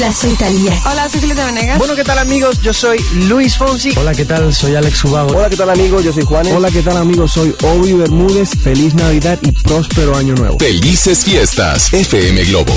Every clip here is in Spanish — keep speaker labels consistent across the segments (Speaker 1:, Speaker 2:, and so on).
Speaker 1: Hola, soy Talía.
Speaker 2: Hola, soy Venegas.
Speaker 3: Bueno, ¿qué tal amigos? Yo soy Luis Fonsi.
Speaker 4: Hola, ¿qué tal? Soy Alex Ubago.
Speaker 5: Hola, ¿qué tal amigos? Yo soy Juanes.
Speaker 4: Hola, ¿qué tal amigos? Soy Obi Bermúdez. Feliz Navidad y próspero año nuevo.
Speaker 6: Felices fiestas, FM Globo.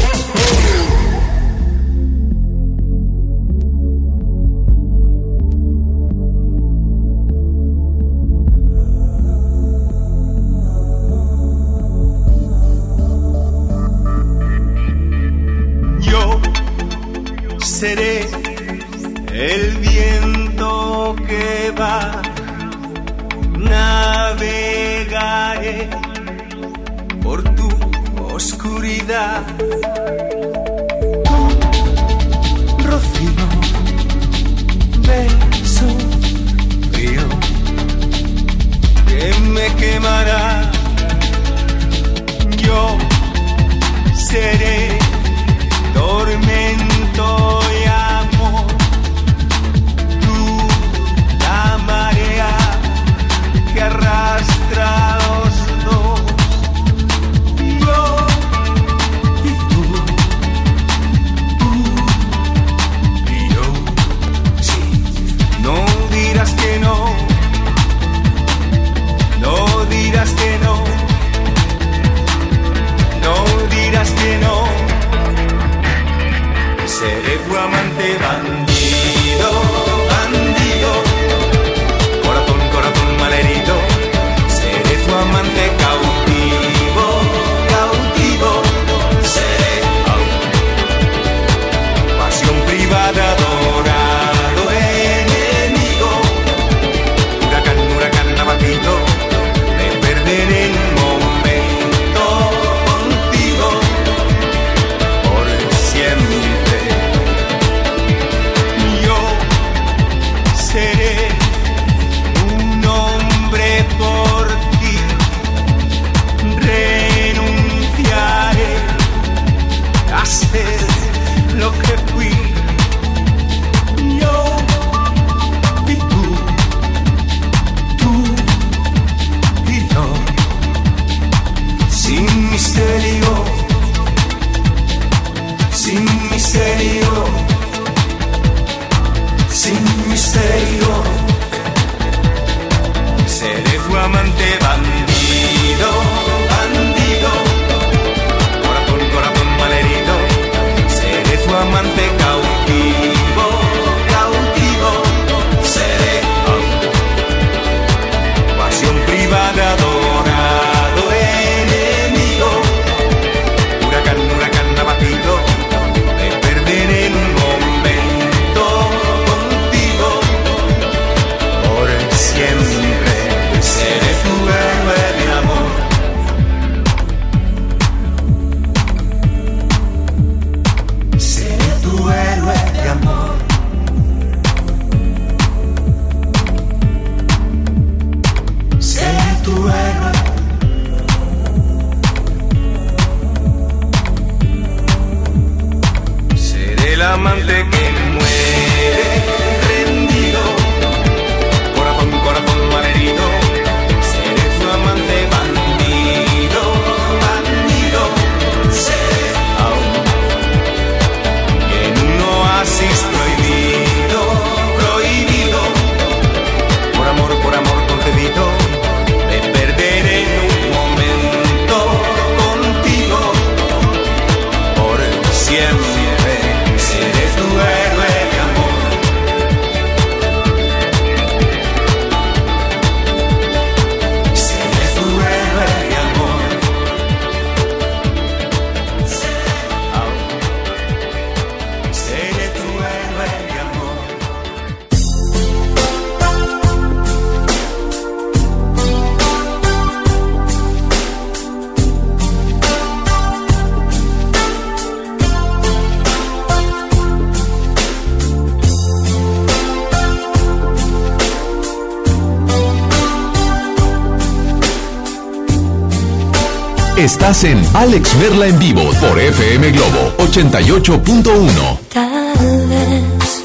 Speaker 7: Estás en Alex Merla en vivo por FM Globo 88.1.
Speaker 8: Tal vez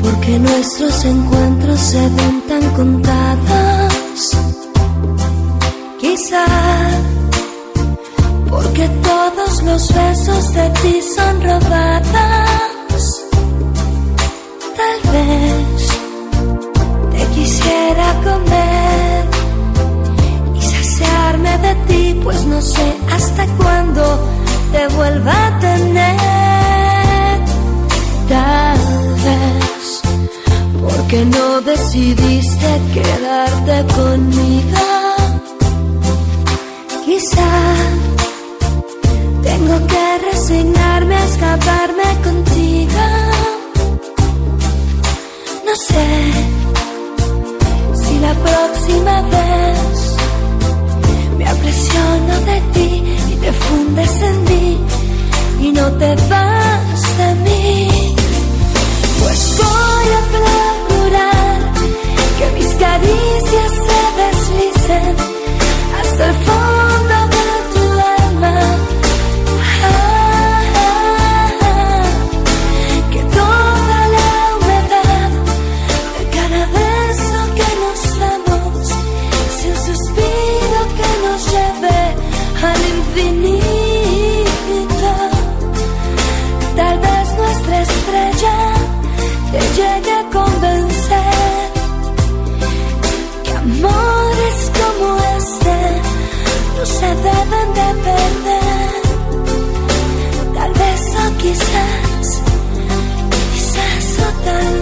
Speaker 8: porque nuestros encuentros se ven tan contados. Quizá porque todos los besos de ti son robados. No sé hasta cuándo te vuelva a tener. Tal vez porque no decidiste quedarte conmigo. Quizá tengo que resignarme a escaparme contigo. No sé si la próxima vez me apresiono de ti y te fundes en mí y no te vas de mí. Pues voy a procurar que mis caricias se deslicen hasta el fondo de tu alma. Quizás, quizás o tal vez.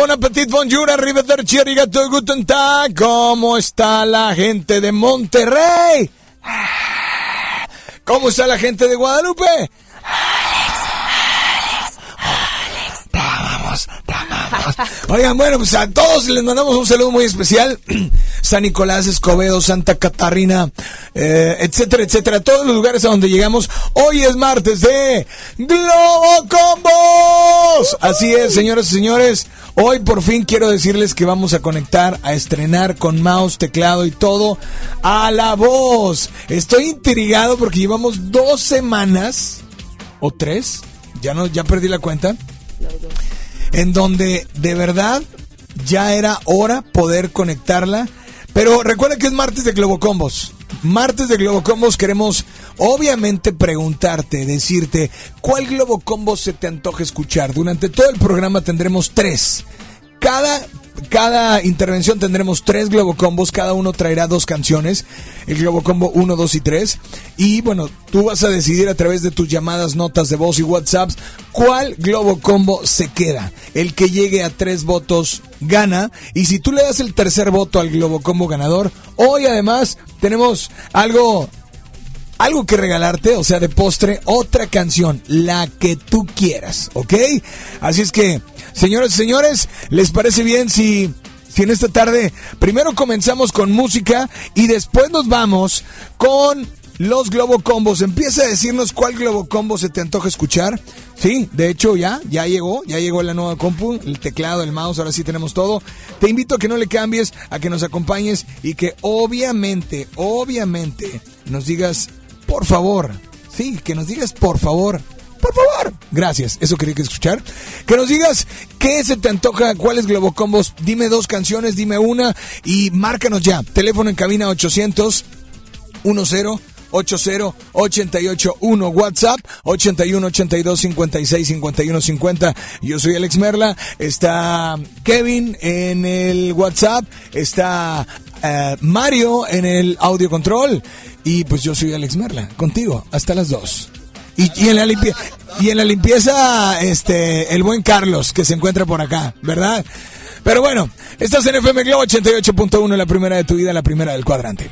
Speaker 9: Bon appetit, bonjour, arrivederci, arigato, guten tag. ¿Cómo está la gente de Monterrey? ¿Cómo está la gente de Guadalupe? Vamos, vamos. Oigan, bueno, pues a todos les mandamos un saludo muy especial. San Nicolás, Escobedo, Santa Catarina, eh, etcétera, etcétera. Todos los lugares a donde llegamos. Hoy es martes de Globo Combos. Así es, señoras y señores. Hoy por fin quiero decirles que vamos a conectar, a estrenar con mouse, teclado y todo a la voz. Estoy intrigado porque llevamos dos semanas o tres, ya no, ya perdí la cuenta, en donde de verdad ya era hora poder conectarla. Pero recuerden que es martes de Globocombos. Martes de Globocombos queremos obviamente preguntarte, decirte, ¿cuál Globo Combo se te antoja escuchar? Durante todo el programa tendremos tres. Cada cada intervención tendremos tres Globo Combos, cada uno traerá dos canciones, el Globo Combo 1, 2 y 3. Y bueno, tú vas a decidir a través de tus llamadas, notas de voz y WhatsApps cuál Globo Combo se queda. El que llegue a tres votos gana. Y si tú le das el tercer voto al Globo Combo ganador, hoy además tenemos algo algo que regalarte, o sea, de postre, otra canción, la que tú quieras, ¿ok? Así es que, señoras y señores, ¿les parece bien si, si en esta tarde primero comenzamos con música y después nos vamos con los Globo Combos? Empieza a decirnos cuál Globo Combo se te antoja escuchar. Sí, de hecho ya, ya llegó, ya llegó la nueva compu, el teclado, el mouse, ahora sí tenemos todo. Te invito a que no le cambies, a que nos acompañes y que obviamente, obviamente nos digas por favor. Sí, que nos digas por favor. Por favor. Gracias, eso quería que escuchar. Que nos digas qué se te antoja, cuáles Globocombos. Dime dos canciones, dime una y márcanos ya. Teléfono en cabina 800 10 80 881 WhatsApp 81 82 56 51 50. Yo soy Alex Merla. Está Kevin en el WhatsApp. Está eh, Mario en el audio control. Y pues yo soy Alex Merla, contigo, hasta las 2. Y, y en la limpieza, y en la limpieza, este, el buen Carlos, que se encuentra por acá, ¿verdad? Pero bueno, estás en FM Globo 88.1, la primera de tu vida, la primera del cuadrante.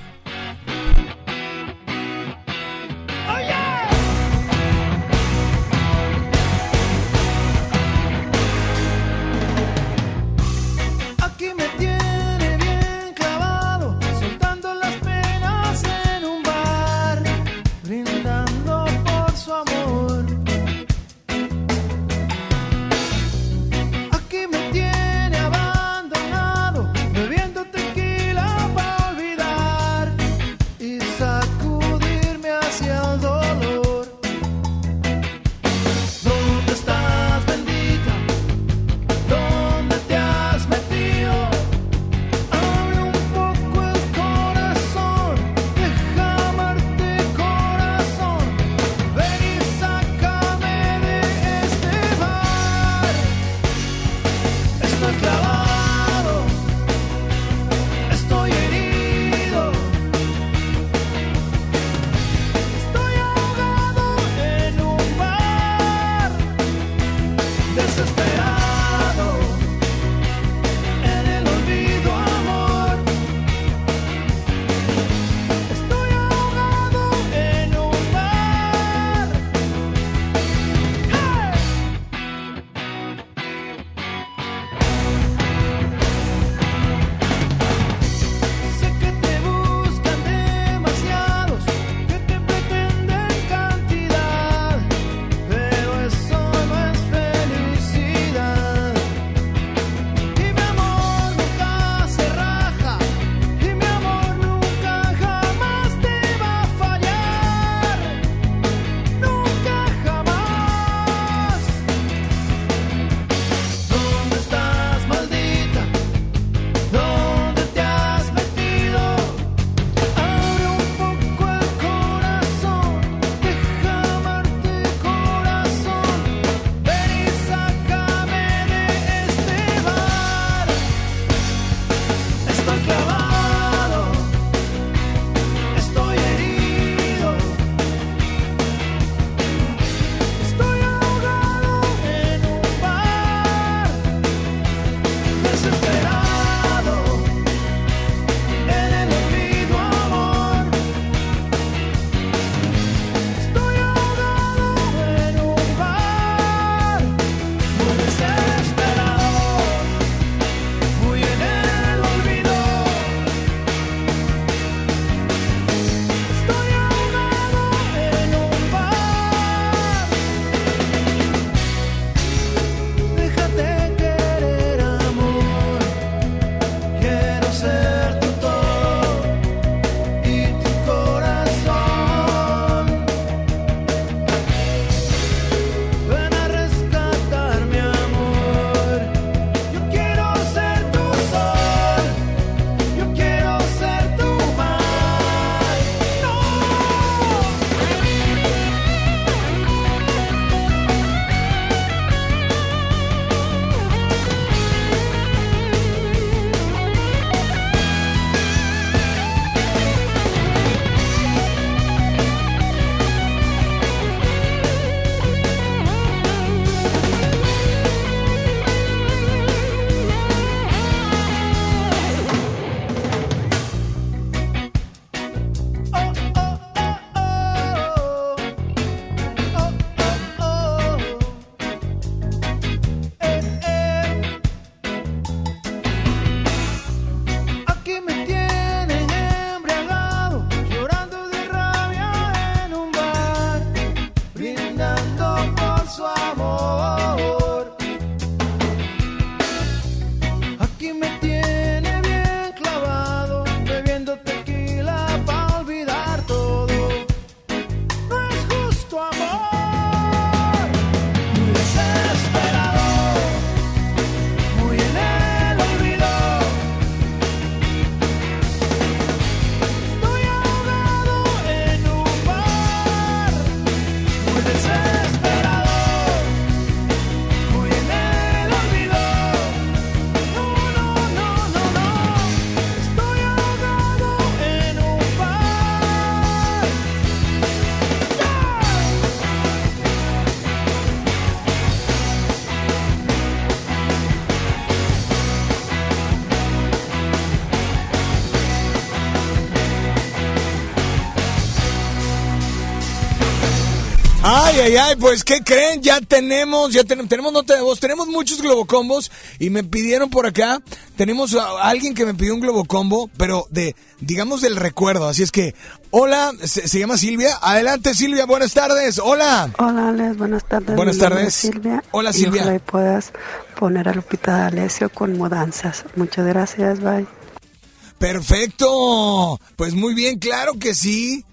Speaker 9: Ay, ay, pues ¿qué creen? Ya tenemos, ya tenemos, tenemos nota de voz, tenemos muchos globocombos y me pidieron por acá, tenemos a alguien que me pidió un globocombo, pero de, digamos del recuerdo, así es que, hola, se, se llama Silvia, adelante Silvia, buenas tardes, hola.
Speaker 10: Hola, Alex, buenas tardes.
Speaker 9: Buenas tardes.
Speaker 10: es Silvia.
Speaker 9: Hola,
Speaker 10: y
Speaker 9: Silvia.
Speaker 10: ojalá y puedas poner a Lupita D'Alessio con mudanzas. Muchas gracias, bye.
Speaker 9: Perfecto, pues muy bien, claro que sí,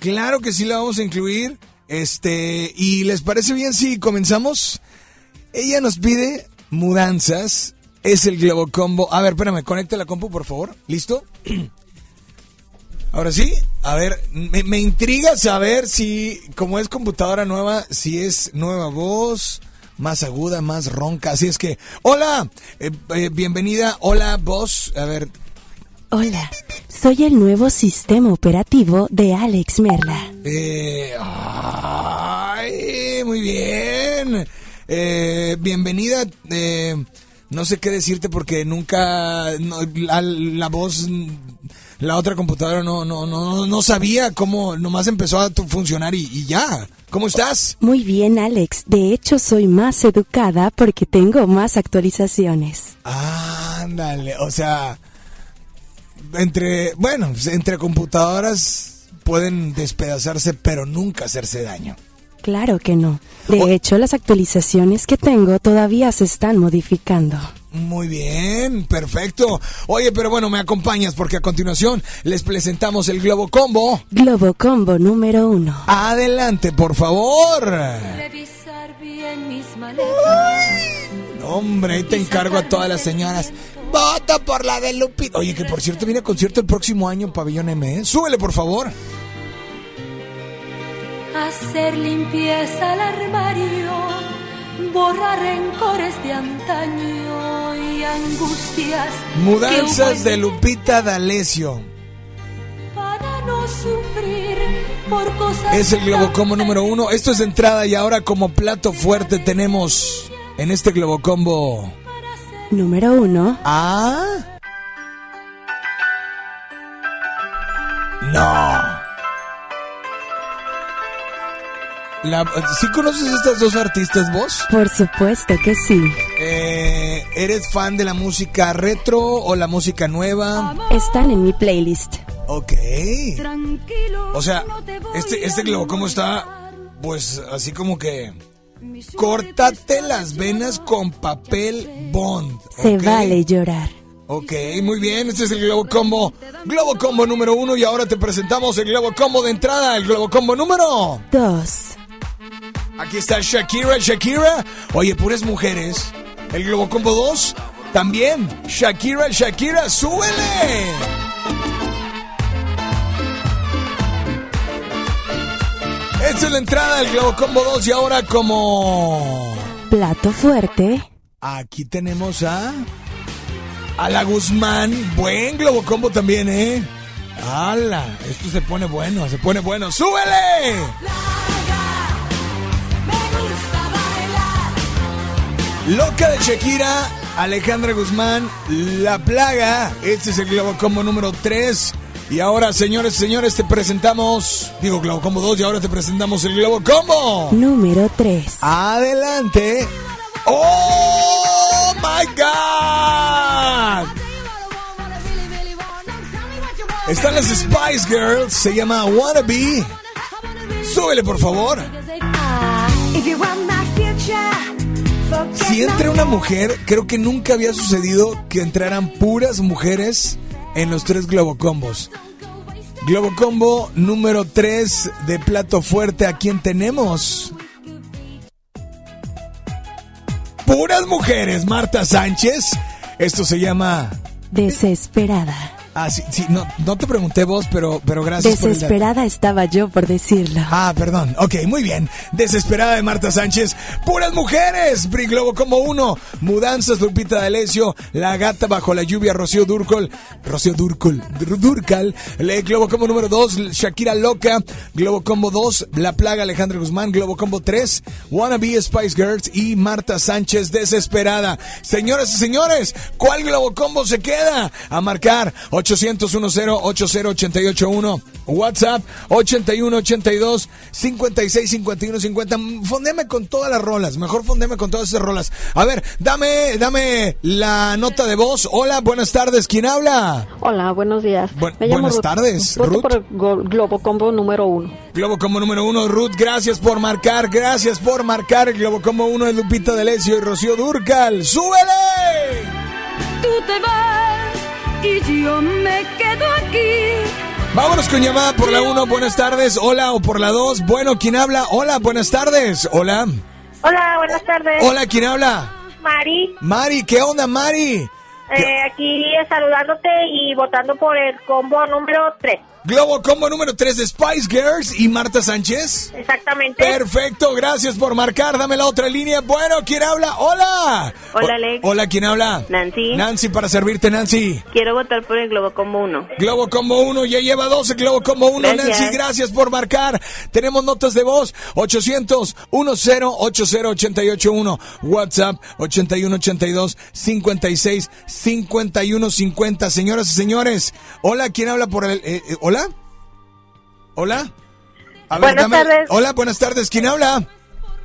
Speaker 9: claro que sí la vamos a incluir, este, y ¿les parece bien si comenzamos? Ella nos pide mudanzas, es el globocombo, a ver, espérame, conecta la compu por favor, ¿listo? Ahora sí, a ver, me, me intriga saber si, como es computadora nueva, si es nueva voz, más aguda, más ronca. Así es que, hola, eh, eh, bienvenida, hola voz, a ver,
Speaker 1: Hola, soy el nuevo sistema operativo de Alex Merla.
Speaker 9: Eh, ay, muy bien. Eh, bienvenida. eh, no sé qué decirte porque nunca no, la, la voz, la otra computadora no, no, no, no sabía cómo, nomás empezó a funcionar y, y ya. ¿Cómo estás?
Speaker 1: Muy bien, Alex. De hecho, soy más educada porque tengo más actualizaciones.
Speaker 9: Ándale, o sea, entre, bueno, entre computadoras pueden despedazarse pero nunca hacerse daño.
Speaker 1: Claro que no. De hecho, las actualizaciones que tengo todavía se están modificando.
Speaker 9: Muy bien, perfecto. Oye, pero bueno, me acompañas porque a continuación les presentamos el Globo Combo.
Speaker 1: Globo Combo número uno.
Speaker 9: Adelante, por favor.
Speaker 8: Revisar bien mis maletas.
Speaker 9: Hombre, ahí te encargo a todas las señoras. Vota por la de Lupita. Oye, que por cierto viene concierto el próximo año en Pabellón M. ¿eh? Súbele, por favor.
Speaker 8: Hacer limpieza al armario, borrar rencores de antaño y angustias.
Speaker 9: Mudanzas de Lupita D'Alessio.
Speaker 8: Para no sufrir por cosas.
Speaker 9: Es el Globo Combo número uno. Esto es de entrada y ahora como plato fuerte tenemos en este Globo Combo.
Speaker 1: Número uno.
Speaker 9: Ah. No. La, ¿Sí conoces estas dos artistas vos?
Speaker 1: Por supuesto que sí.
Speaker 9: Eh, ¿Eres fan de la música retro o la música nueva?
Speaker 1: Están en mi playlist.
Speaker 9: Ok. O sea, este, este globo, ¿cómo está? Pues así como que... Córtate las venas con papel bond.
Speaker 1: Se
Speaker 9: ¿ok?
Speaker 1: vale llorar.
Speaker 9: Ok, muy bien, este es el Globo Combo. Globo Combo número uno y ahora te presentamos el Globo Combo de entrada, el Globo Combo número...
Speaker 1: Dos.
Speaker 9: Aquí está Shakira, Shakira. Oye, puras mujeres. El Globo Combo 2, también. Shakira, Shakira, súbele. Esta es la entrada del Globo Combo 2 y ahora como...
Speaker 1: Plato fuerte.
Speaker 9: Aquí tenemos a... A la Guzmán. Buen Globo Combo también, ¿eh? ¡Hala! Esto se pone bueno, se pone bueno. ¡Súbele! Loca de Shakira, Alejandra Guzmán, La Plaga. Este es el Globo Combo número 3. Y ahora, señores señores, te presentamos. Digo Globo Combo 2 y ahora te presentamos el Globo Combo.
Speaker 1: Número tres.
Speaker 9: Adelante. ¡Oh my God! Están las Spice Girls, se llama Wannabe. Súbele, por favor. Si entra una mujer, creo que nunca había sucedido que entraran puras mujeres en los tres Globocombos. Globocombo número 3 de plato fuerte, ¿a quién tenemos? Puras mujeres, Marta Sánchez. Esto se llama...
Speaker 1: Desesperada.
Speaker 9: Ah, sí, sí, no, no te pregunté vos, pero, pero gracias por el.
Speaker 1: Desesperada estaba yo por decirlo.
Speaker 9: Ah, perdón. Ok, muy bien. Desesperada de Marta Sánchez. Puras mujeres. Bri Globo como uno. Mudanzas Lupita D'Alessio. La gata bajo la lluvia Rocío Durcal. Rocío Durcal. Dur- Durcal. Le Globo como número dos. Shakira Loca. Globo combo dos. La plaga Alejandra Guzmán. Globo combo tres. Wannabe Spice Girls. Y Marta Sánchez Desesperada. Señoras y señores, ¿cuál Globo combo se queda? A marcar 800-10-80-881. WhatsApp 8182-565150. Fondeme con todas las rolas. Mejor fondeme con todas esas rolas. A ver, dame, dame la nota de voz. Hola, buenas tardes. ¿Quién habla?
Speaker 11: Hola, buenos días.
Speaker 9: Bu-
Speaker 11: Me llamo
Speaker 9: buenas
Speaker 11: Ruth.
Speaker 9: tardes,
Speaker 11: Voto
Speaker 9: Ruth.
Speaker 11: por el Globo Combo número uno.
Speaker 9: Globo como número uno, Ruth, gracias por marcar, gracias por marcar. El Globo como uno es Lupita D'Alessio y Rocío Durcal. ¡Súbele!
Speaker 12: Tú te vas y yo me quedo aquí.
Speaker 9: Vámonos con llamada por la uno, buenas tardes. Hola, o por la dos. Bueno, ¿quién habla? Hola, buenas tardes. Hola.
Speaker 13: Hola, buenas tardes.
Speaker 9: Hola, ¿quién habla?
Speaker 13: Mari,
Speaker 9: Mari, ¿qué onda, Mari?
Speaker 13: eh, aquí saludándote y votando por el combo número 3.
Speaker 9: Globo combo número 3 de Spice Girls y Marta Sánchez.
Speaker 13: Exactamente.
Speaker 9: Perfecto, gracias por marcar. Dame la otra línea. Bueno, ¿quién habla? Hola.
Speaker 14: Hola,
Speaker 9: O-
Speaker 14: Alex.
Speaker 9: Hola, ¿quién habla?
Speaker 14: Nancy.
Speaker 9: Nancy, para servirte, Nancy.
Speaker 14: Quiero votar por el Globo Combo 1.
Speaker 9: Globo Combo 1, ya lleva 12, Globo Combo 1,
Speaker 14: Gracias.
Speaker 9: Nancy, gracias por marcar. Tenemos notas de voz, 800 10 80 881, WhatsApp 81 82 56 51 50. Señoras y señores, hola, ¿quién habla por el eh, eh, hola? Hola? A
Speaker 13: Buenas tardes.
Speaker 9: Hola, buenas tardes, ¿quién habla?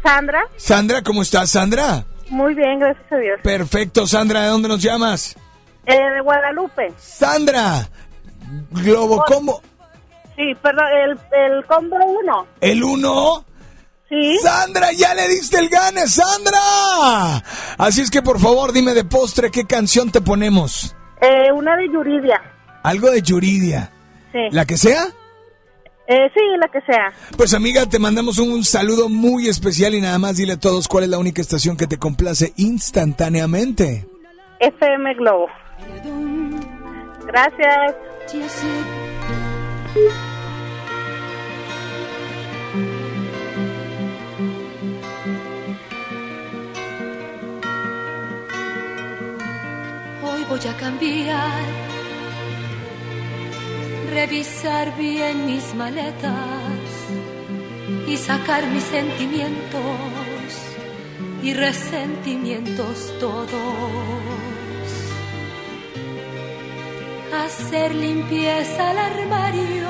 Speaker 13: Sandra,
Speaker 9: Sandra, ¿cómo estás, Sandra?
Speaker 13: muy bien, gracias a Dios.
Speaker 9: Perfecto, Sandra, ¿de dónde nos llamas?
Speaker 13: Eh, de Guadalupe.
Speaker 9: Sandra, Globo Combo,
Speaker 13: Sí, perdón, el, el combo 1.
Speaker 9: el 1.
Speaker 13: Sí.
Speaker 9: Sandra, ya le diste el gane, Sandra. Así es que por favor dime de postre qué canción te ponemos.
Speaker 13: Eh, una de Yuridia.
Speaker 9: Algo de Yuridia.
Speaker 13: Sí.
Speaker 9: ¿La que sea?
Speaker 13: Eh, sí, la que sea.
Speaker 9: Pues amiga, te mandamos un saludo muy especial y nada más dile a todos cuál es la única estación que te complace instantáneamente.
Speaker 13: FM Globo. Gracias.
Speaker 12: Voy a cambiar, revisar bien mis maletas y sacar mis sentimientos y resentimientos todos. Hacer limpieza al armario,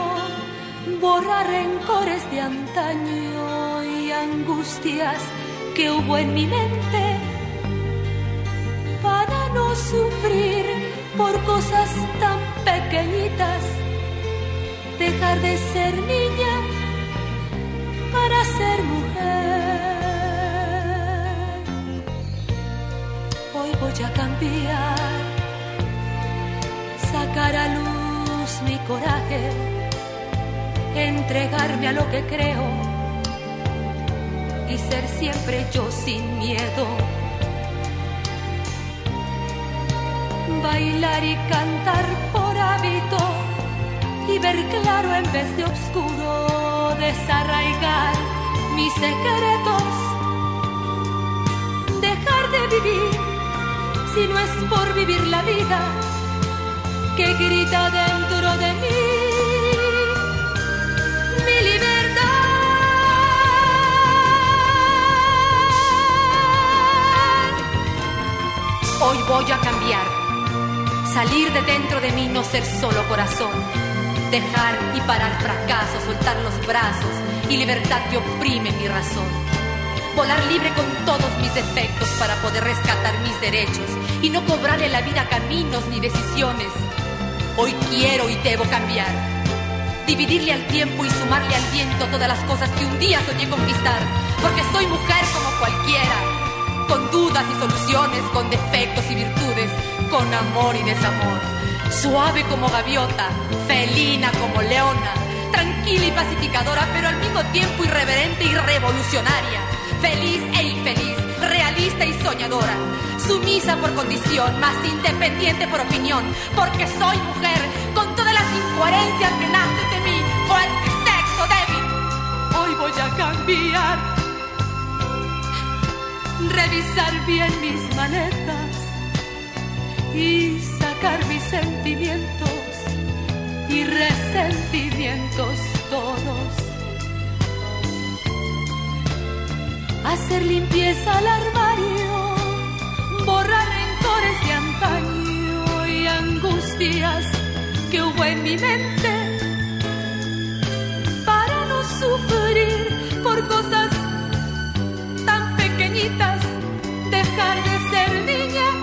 Speaker 12: borrar rencores de antaño y angustias que hubo en mi mente para no sufrir por cosas tan pequeñitas, dejar de ser niña para ser mujer. Hoy voy a cambiar, sacar a luz mi coraje, entregarme a lo que creo y ser siempre yo sin miedo. Bailar y cantar por hábito y ver claro en vez de oscuro, desarraigar mis secretos, dejar de vivir si no es por vivir la vida que grita dentro de mí. Mi libertad. Hoy voy a cambiar Salir de dentro de mí, no ser solo corazón. Dejar y parar fracasos, soltar los brazos y libertad que oprime mi razón. Volar libre con todos mis defectos para poder rescatar mis derechos y no cobrarle la vida caminos ni decisiones. Hoy quiero y debo cambiar. Dividirle al tiempo y sumarle al viento todas las cosas que un día soñé conquistar. Porque soy mujer como cualquiera con dudas y soluciones, con defectos y virtudes, con amor y desamor. Suave como gaviota, felina como leona, tranquila y pacificadora, pero al mismo tiempo irreverente y revolucionaria. Feliz e infeliz, realista y soñadora. Sumisa por condición, más independiente por opinión, porque soy mujer, con todas las incoherencias que nacen de mí, fuerte, sexo, débil. Hoy voy a cambiar revisar bien mis maletas y sacar mis sentimientos y resentimientos todos. Hacer limpieza al armario, borrar rencores de antaño y angustias
Speaker 15: experimente para no sufrir por cosas tan pequeñitas, dejar de ser niña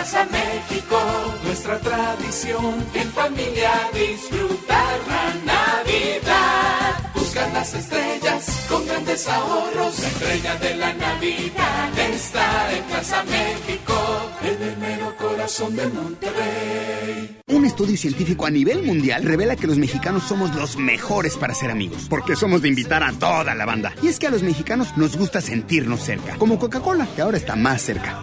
Speaker 16: llegó a México. Nuestra tradición en familia disfrutar la Navidad. Buscan las estrellas con grandes ahorros. La estrella de la Navidad está en Plaza México, en el mero corazón de Monterrey.
Speaker 17: Un estudio científico a nivel mundial revela que los mexicanos somos los mejores para ser amigos, porque somos de invitar a toda la banda. Y es que a los mexicanos nos gusta sentirnos cerca, como Coca-Cola, que ahora está más cerca.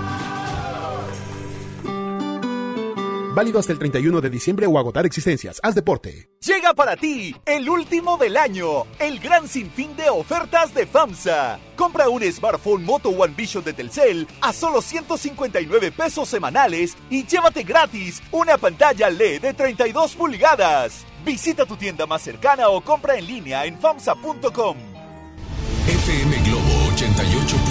Speaker 18: Válido hasta el 31 de diciembre o agotar existencias. Haz deporte.
Speaker 19: Llega para ti el último del año, el gran sinfín de ofertas de FAMSA. Compra un smartphone Moto One Vision de Telcel a solo 159 pesos semanales y llévate gratis una pantalla LED de 32 pulgadas. Visita tu tienda más cercana o compra en línea en FAMSA.com.
Speaker 7: FM Globo 88.1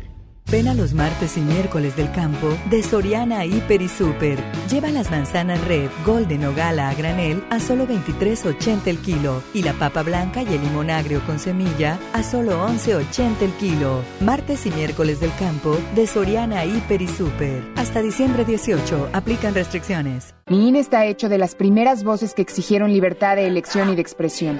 Speaker 20: Ven a los martes y miércoles del campo de Soriana Hiper y Super. Lleva las manzanas Red, Golden o Gala a granel a solo 23.80 el kilo y la papa blanca y el limón agrio con semilla a solo 11.80 el kilo. Martes y miércoles del campo de Soriana Hiper y Super. Hasta diciembre 18 aplican restricciones.
Speaker 21: Mi INE está hecho de las primeras voces que exigieron libertad de elección y de expresión.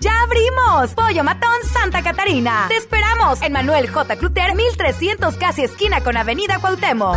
Speaker 22: ¡Ya abrimos! Pollo Matón Santa Catarina. Te esperamos en Manuel J. Cluter, 1300 casi esquina con Avenida Cuauhtémoc.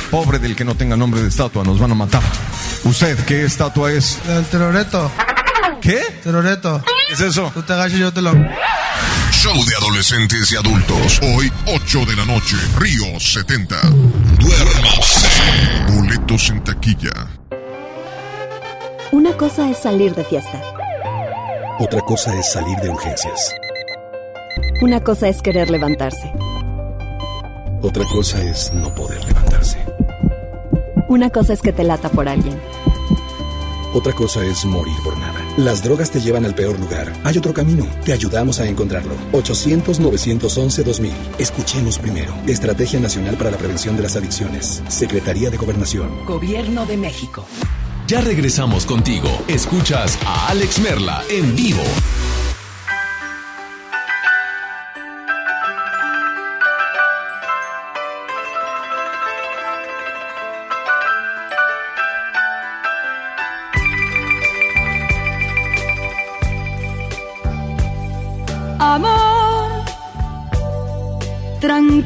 Speaker 23: Pobre del que no tenga nombre de estatua, nos van a matar. ¿Usted qué estatua es?
Speaker 24: El teroreto.
Speaker 23: ¿Qué?
Speaker 24: Teroreto.
Speaker 23: ¿Qué es eso?
Speaker 24: Tú te agachas y yo te lo...
Speaker 25: Show de adolescentes y adultos. Hoy, 8 de la noche, Río 70. Duérmase. Boletos en taquilla.
Speaker 26: Una cosa es salir de fiesta.
Speaker 27: Otra cosa es salir de urgencias.
Speaker 26: Una cosa es querer levantarse.
Speaker 27: Otra cosa es no poder levantarse.
Speaker 26: Una cosa es que te lata por alguien.
Speaker 27: Otra cosa es morir por nada. Las drogas te llevan al peor lugar. Hay otro camino. Te ayudamos a encontrarlo. 800-911-2000. Escuchemos primero. Estrategia Nacional para la Prevención de las Adicciones. Secretaría de Gobernación.
Speaker 11: Gobierno de México.
Speaker 7: Ya regresamos contigo. Escuchas a Alex Merla en vivo.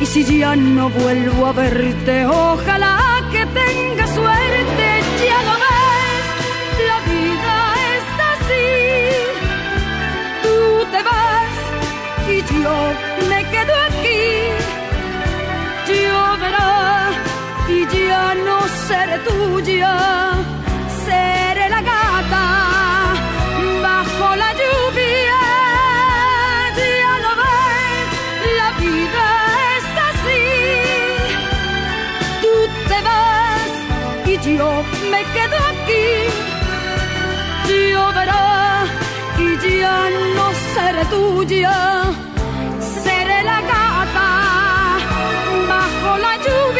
Speaker 28: Y si ya no vuelvo a verte, ojalá que tengas suerte, ya lo ves, la vida es así. Tú te vas y yo me quedo aquí. Lloverá y ya no seré tuya, y ya no seré tuya, seré la gata bajo la lluvia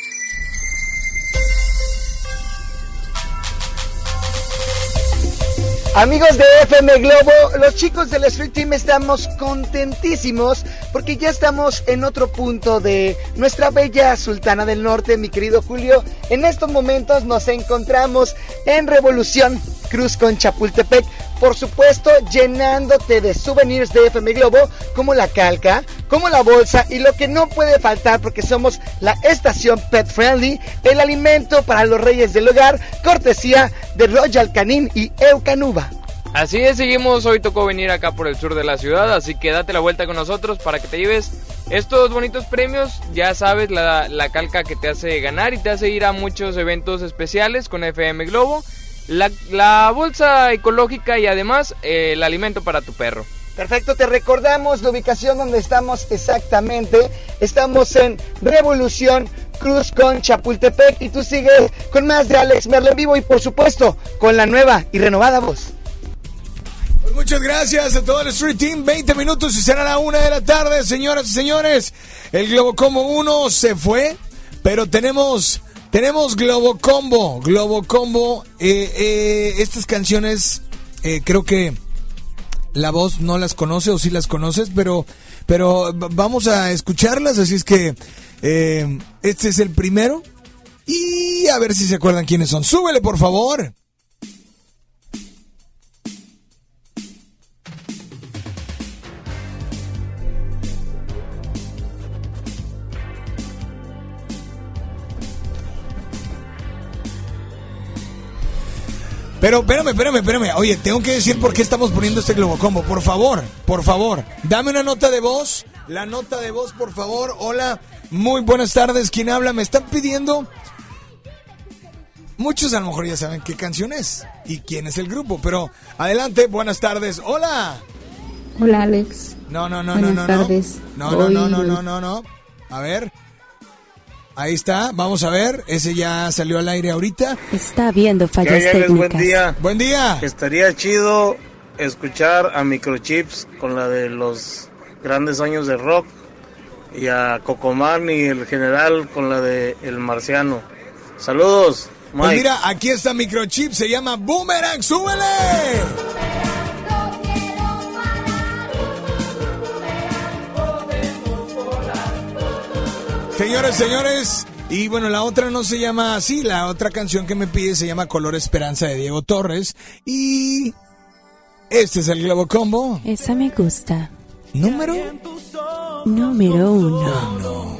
Speaker 29: Amigos de FM Globo, los chicos del Street Team estamos contentísimos porque ya estamos en otro punto de nuestra bella Sultana del Norte, mi querido Julio. En estos momentos nos encontramos en Revolución Cruz con Chapultepec, por supuesto llenándote de souvenirs de FM Globo como la calca, como la bolsa y lo que no puede faltar porque somos la estación Pet Friendly, el alimento para los reyes del hogar, cortesía de Royal Canin y Eucanuba.
Speaker 30: Así es, seguimos. Hoy tocó venir acá por el sur de la ciudad, así que date la vuelta con nosotros para que te lleves estos bonitos premios. Ya sabes, la, la calca que te hace ganar y te hace ir a muchos eventos especiales con FM Globo. La, la bolsa ecológica y además eh, el alimento para tu perro.
Speaker 29: Perfecto, te recordamos la ubicación donde estamos exactamente. Estamos en Revolución Cruz con Chapultepec y tú sigues con más de Alex Merlo en vivo y por supuesto con la nueva y renovada voz.
Speaker 9: Pues muchas gracias a todo el Street Team. 20 minutos y será la una de la tarde, señoras y señores. El Globo Como 1 se fue, pero tenemos tenemos Globo Combo. Globo Combo. Eh, eh, estas canciones eh, creo que la voz no las conoce o sí las conoces, pero, pero vamos a escucharlas. Así es que este es el primero. Y a ver si se acuerdan quiénes son. Súbele, por favor. Pero espérame, espérame, espérame. Oye, tengo que decir por qué estamos poniendo este globo combo. Por favor, por favor, dame una nota de voz. La nota de voz, por favor. Hola, muy buenas tardes. ¿Quién habla? Me están pidiendo. Muchos a lo mejor ya saben qué canción es y quién es el grupo, pero adelante, buenas tardes. Hola.
Speaker 31: Hola, Alex.
Speaker 9: No, no, no,
Speaker 31: buenas
Speaker 9: no, no.
Speaker 31: tardes.
Speaker 9: No, no, no, no, no, no, no. A ver. Ahí está, vamos a ver, ese ya salió al aire ahorita.
Speaker 1: Está habiendo fallas técnicas.
Speaker 32: Buen día.
Speaker 9: Buen día.
Speaker 32: Estaría chido escuchar a Microchips con la de los grandes años de rock y a Cocomán y el general con la de El Marciano. Saludos, Mike.
Speaker 9: Pues mira, aquí está Microchip, se llama Boomerang, súbele. Señores, señores, y bueno, la otra no se llama así, la otra canción que me pide se llama Color Esperanza de Diego Torres y este es el Globo Combo.
Speaker 1: Esa me gusta.
Speaker 9: Número
Speaker 1: Número uno.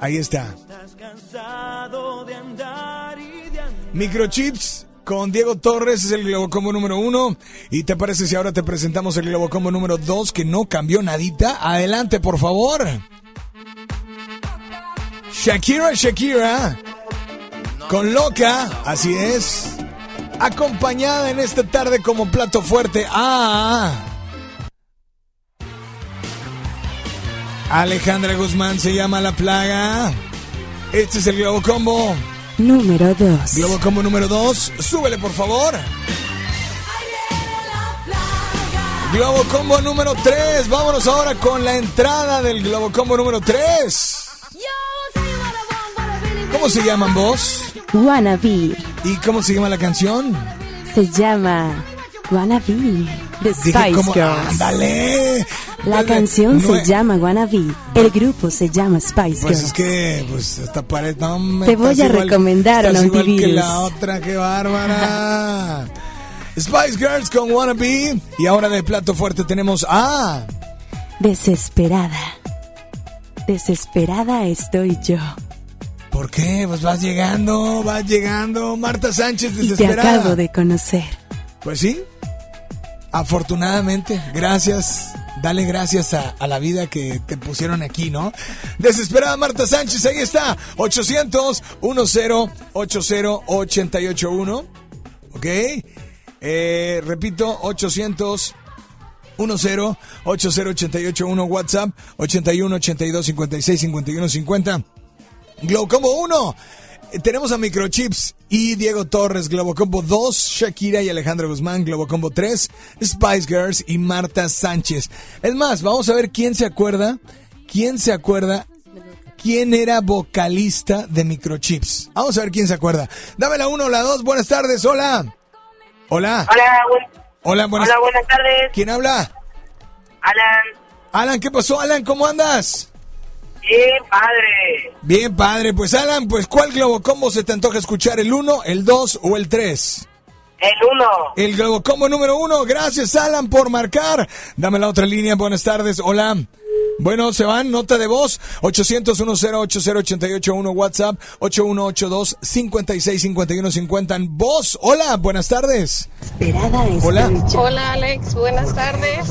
Speaker 9: Ahí está. Microchips con Diego Torres es el Globo Combo número uno. ¿Y te parece si ahora te presentamos el Globo Combo número dos que no cambió nadita? Adelante, por favor. Shakira, Shakira. Con Loca, así es. Acompañada en esta tarde como plato fuerte a... Alejandra Guzmán se llama La Plaga. Este es el Globo Combo.
Speaker 1: Número dos.
Speaker 9: Globo Combo número 2. Súbele, por favor. Globo Combo número 3. Vámonos ahora con la entrada del Globo Combo número 3. ¿Cómo se llaman vos?
Speaker 1: Wannabe.
Speaker 9: ¿Y cómo se llama la canción?
Speaker 1: Se llama Wannabe. The
Speaker 9: Dije,
Speaker 1: Spice
Speaker 9: ¿cómo?
Speaker 1: Girls.
Speaker 9: ¡Ándale!
Speaker 1: La
Speaker 9: Dale,
Speaker 1: canción
Speaker 9: no
Speaker 1: se
Speaker 9: es-
Speaker 1: llama Wannabe. El grupo se llama Spice
Speaker 9: Pues
Speaker 1: Girls.
Speaker 9: es que, pues, esta pared, no, me
Speaker 1: Te voy a recomendar
Speaker 9: estás
Speaker 1: un
Speaker 9: igual que
Speaker 1: antivirus.
Speaker 9: la otra, qué bárbara. Spice Girls con Wannabe. Y ahora de plato fuerte tenemos a...
Speaker 1: Desesperada. Desesperada estoy yo.
Speaker 9: ¿Por qué? Pues vas llegando, vas llegando. Marta Sánchez
Speaker 1: Y te
Speaker 9: desesperada.
Speaker 1: acabo de conocer.
Speaker 9: Pues sí. Afortunadamente, gracias. Dale gracias a, a la vida que te pusieron aquí, ¿no? Desesperada Marta Sánchez, ahí está. 800 10 80 881. ¿Ok? Eh, repito, 800 10 80 881 WhatsApp 81 82 56 51 50 Glowcombo 1 eh, tenemos a Microchips y Diego Torres, Globocombo 2, Shakira y Alejandro Guzmán, Globocombo 3, Spice Girls y Marta Sánchez. Es más, vamos a ver quién se acuerda, quién se acuerda, quién era vocalista de Microchips. Vamos a ver quién se acuerda. Dame la 1 o la 2, buenas tardes, hola. Hola.
Speaker 33: Hola,
Speaker 9: Hola, buenas,
Speaker 33: Hola, buenas tardes.
Speaker 9: ¿Quién habla?
Speaker 33: Alan.
Speaker 9: Alan, ¿qué pasó, Alan? ¿Cómo andas?
Speaker 33: Bien, padre.
Speaker 9: Bien, padre. Pues, Alan, pues, ¿cuál Globo Combo se te antoja escuchar? ¿El 1, el 2 o el 3?
Speaker 33: El uno.
Speaker 9: El Globo Combo número uno. Gracias, Alan, por marcar. Dame la otra línea. Buenas tardes. Hola. Bueno, se van, nota de voz, 800-1080-881 WhatsApp, 8182-565150 voz. Hola, buenas tardes. Hola.
Speaker 34: Hola Alex, buenas tardes.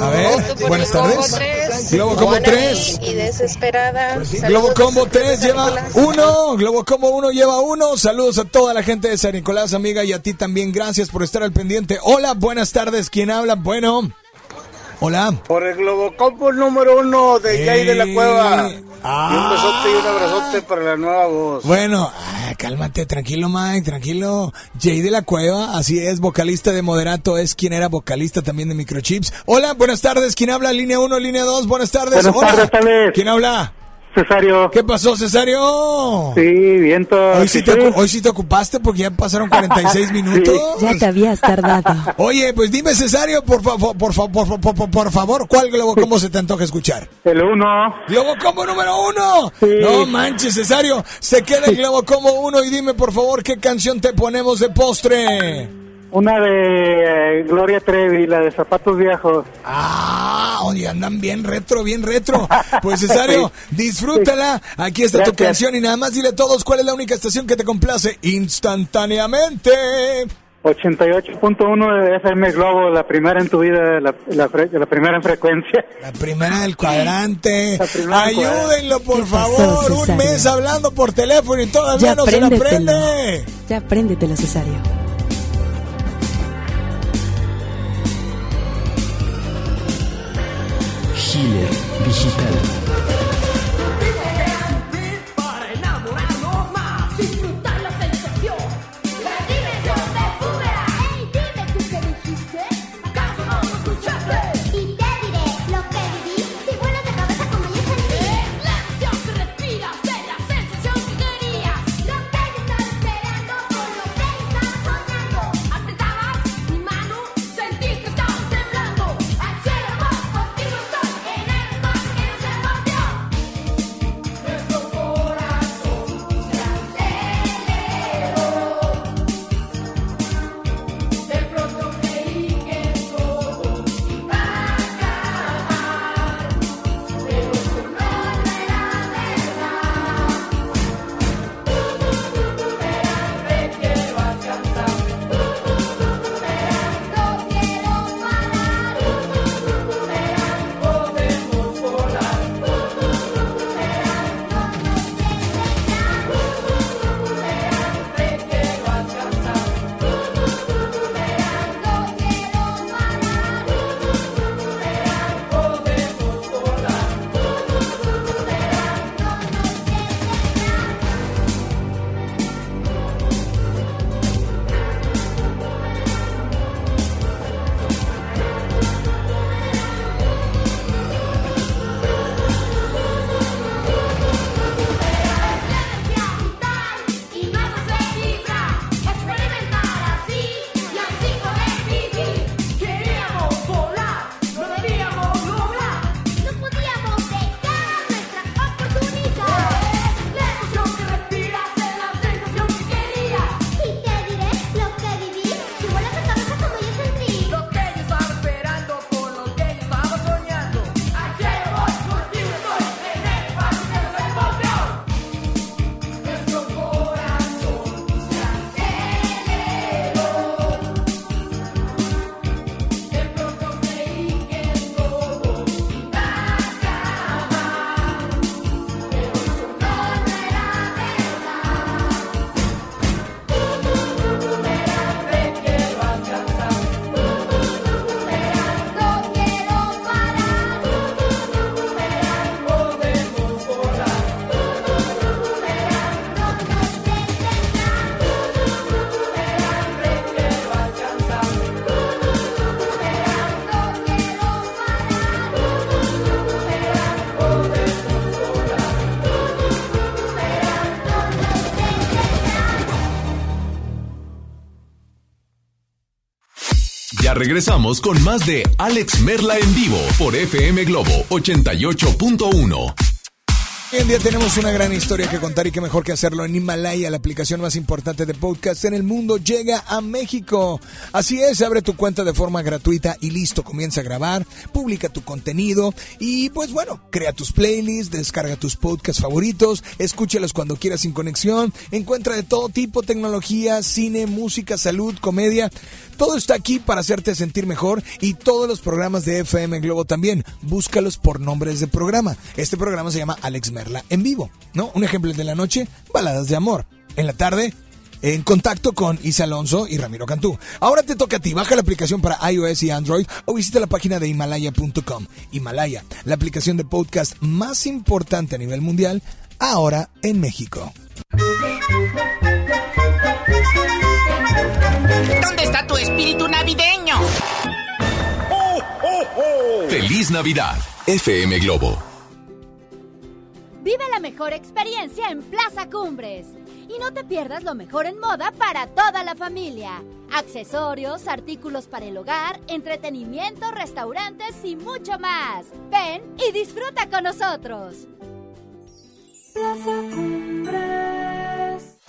Speaker 9: A ver, buenas
Speaker 34: Globo
Speaker 9: tardes.
Speaker 34: 3.
Speaker 9: Globo Combo
Speaker 34: Juana
Speaker 9: 3.
Speaker 34: Y desesperada.
Speaker 9: Globo
Speaker 34: Saludos
Speaker 9: Combo
Speaker 34: desde
Speaker 9: 3
Speaker 34: San
Speaker 9: lleva
Speaker 34: Nicolás.
Speaker 9: uno, Globo Combo 1 lleva uno. Saludos a toda la gente de San Nicolás, amiga, y a ti también. Gracias por estar al pendiente. Hola, buenas tardes. ¿Quién habla? Bueno. Hola.
Speaker 35: Por el Globocompo número uno de Jay de la Cueva. Y un besote y un abrazote para la nueva voz.
Speaker 9: Bueno, ah, cálmate, tranquilo Mike, tranquilo. Jay de la Cueva, así es, vocalista de Moderato, es quien era vocalista también de Microchips. Hola, buenas tardes, ¿quién habla? Línea 1, línea 2, buenas tardes.
Speaker 36: Buenas
Speaker 9: Hola.
Speaker 36: tardes.
Speaker 9: ¿Quién habla?
Speaker 36: Cesario.
Speaker 9: ¿Qué pasó, Cesario?
Speaker 36: Sí, viento.
Speaker 9: Hoy sí, te, ocu- hoy sí te ocupaste porque ya pasaron 46 minutos.
Speaker 1: Ya te habías tardado.
Speaker 9: Oye, pues dime, Cesario, por, favor, por, fa- por, por, por- favor, ¿cuál Globo Combo se te antoja escuchar?
Speaker 36: El uno.
Speaker 9: Globo Combo número uno. No manches, Cesario. Se queda el Globo Combo uno y dime, por favor, ¿qué canción te ponemos de postre?
Speaker 36: Una de eh, Gloria Trevi, la de Zapatos Viejos.
Speaker 9: Ah, oye, andan bien retro, bien retro. Pues Cesario, disfrútala. Aquí está tu canción y nada más dile a todos cuál es la única estación que te complace instantáneamente.
Speaker 36: 88.1 de FM Globo, la primera en tu vida, la, la, fre- la primera en frecuencia.
Speaker 9: La primera del cuadrante.
Speaker 36: primera del
Speaker 9: Ayúdenlo, por
Speaker 1: ¿Qué pasó,
Speaker 9: favor. Un mes hablando por teléfono y todavía
Speaker 1: Ya
Speaker 9: no se la
Speaker 1: apréndetelo.
Speaker 9: prende.
Speaker 1: Ya apréndetelo, Cesario.
Speaker 28: Chile Digital.
Speaker 7: Regresamos con más de Alex Merla en vivo por FM Globo 88.1.
Speaker 9: Hoy en día tenemos una gran historia que contar y qué mejor que hacerlo en Himalaya, la aplicación más importante de podcast en el mundo, llega a México. Así es, abre tu cuenta de forma gratuita y listo, comienza a grabar, publica tu contenido y pues bueno, crea tus playlists, descarga tus podcasts favoritos, escúchalos cuando quieras sin conexión, encuentra de todo tipo, tecnología, cine, música, salud, comedia. Todo está aquí para hacerte sentir mejor y todos los programas de FM Globo también. Búscalos por nombres de programa. Este programa se llama Alex Merla en vivo, ¿no? Un ejemplo de la noche, baladas de amor. En la tarde, en contacto con Isa Alonso y Ramiro Cantú. Ahora te toca a ti, baja la aplicación para iOS y Android o visita la página de himalaya.com. Himalaya, la aplicación de podcast más importante a nivel mundial, ahora en México.
Speaker 37: ¿Dónde está tu espíritu navideño?
Speaker 7: Feliz Navidad, FM Globo.
Speaker 38: Vive la mejor experiencia en Plaza Cumbres. Y no te pierdas lo mejor en moda para toda la familia. Accesorios, artículos para el hogar, entretenimiento, restaurantes y mucho más. Ven y disfruta con nosotros. Plaza Cumbres.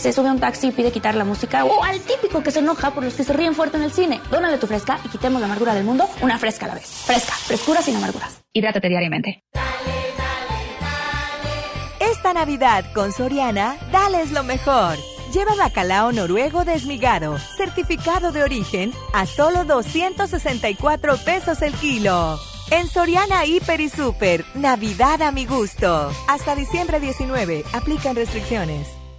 Speaker 39: se sube a un taxi y pide quitar la música o al típico que se enoja por los que se ríen fuerte en el cine. Dónale tu Fresca y quitemos la amargura del mundo una fresca a la vez. Fresca, frescura sin amarguras. Hidrátate diariamente.
Speaker 20: Esta Navidad con Soriana, dales lo mejor. Lleva bacalao noruego desmigado, certificado de origen, a solo 264 pesos el kilo. En Soriana Hiper y Super, Navidad a mi gusto. Hasta diciembre 19, aplican restricciones.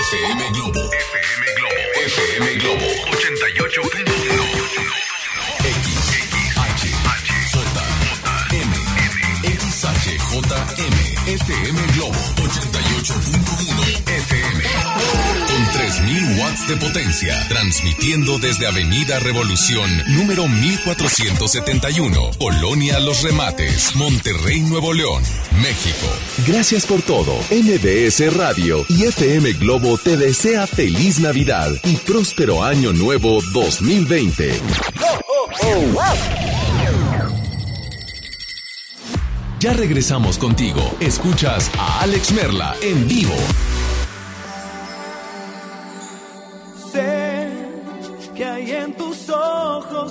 Speaker 7: FM Globo. FM Globo. FM Globo. 88.1. XHJM. FM Globo 88.1 FM. Con 3000 watts de potencia. Transmitiendo desde Avenida Revolución, número 1471. Colonia Los Remates. Monterrey, Nuevo León, México. Gracias por todo. MBS Radio y FM Globo te desea feliz Navidad y próspero año nuevo 2020. Ya regresamos contigo. Escuchas a Alex Merla en vivo.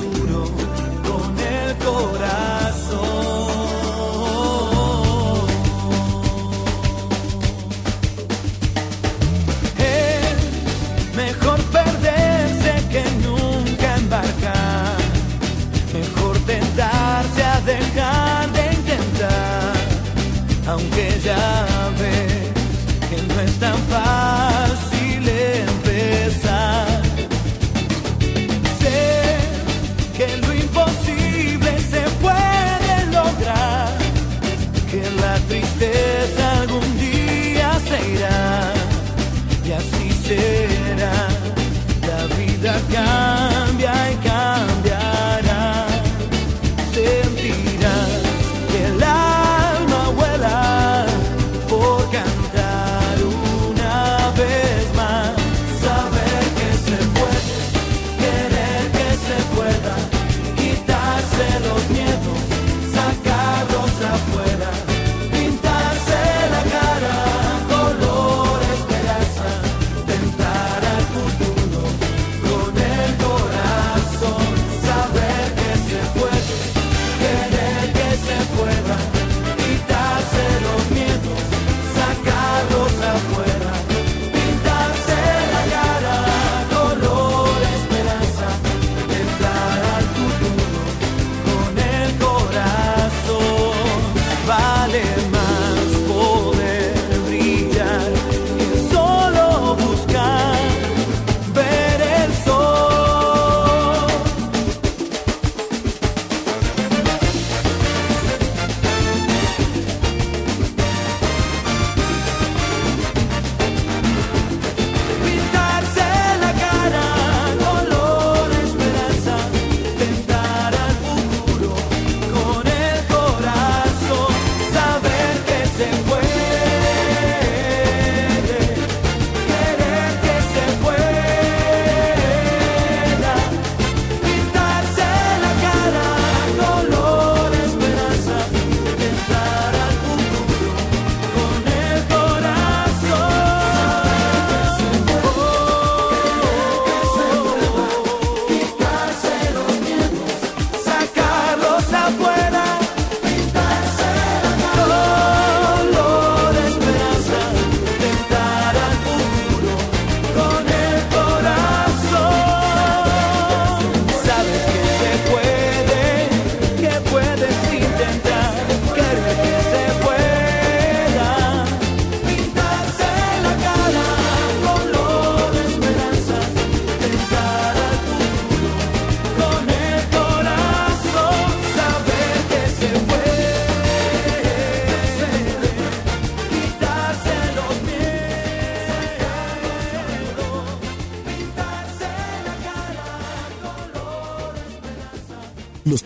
Speaker 7: manera.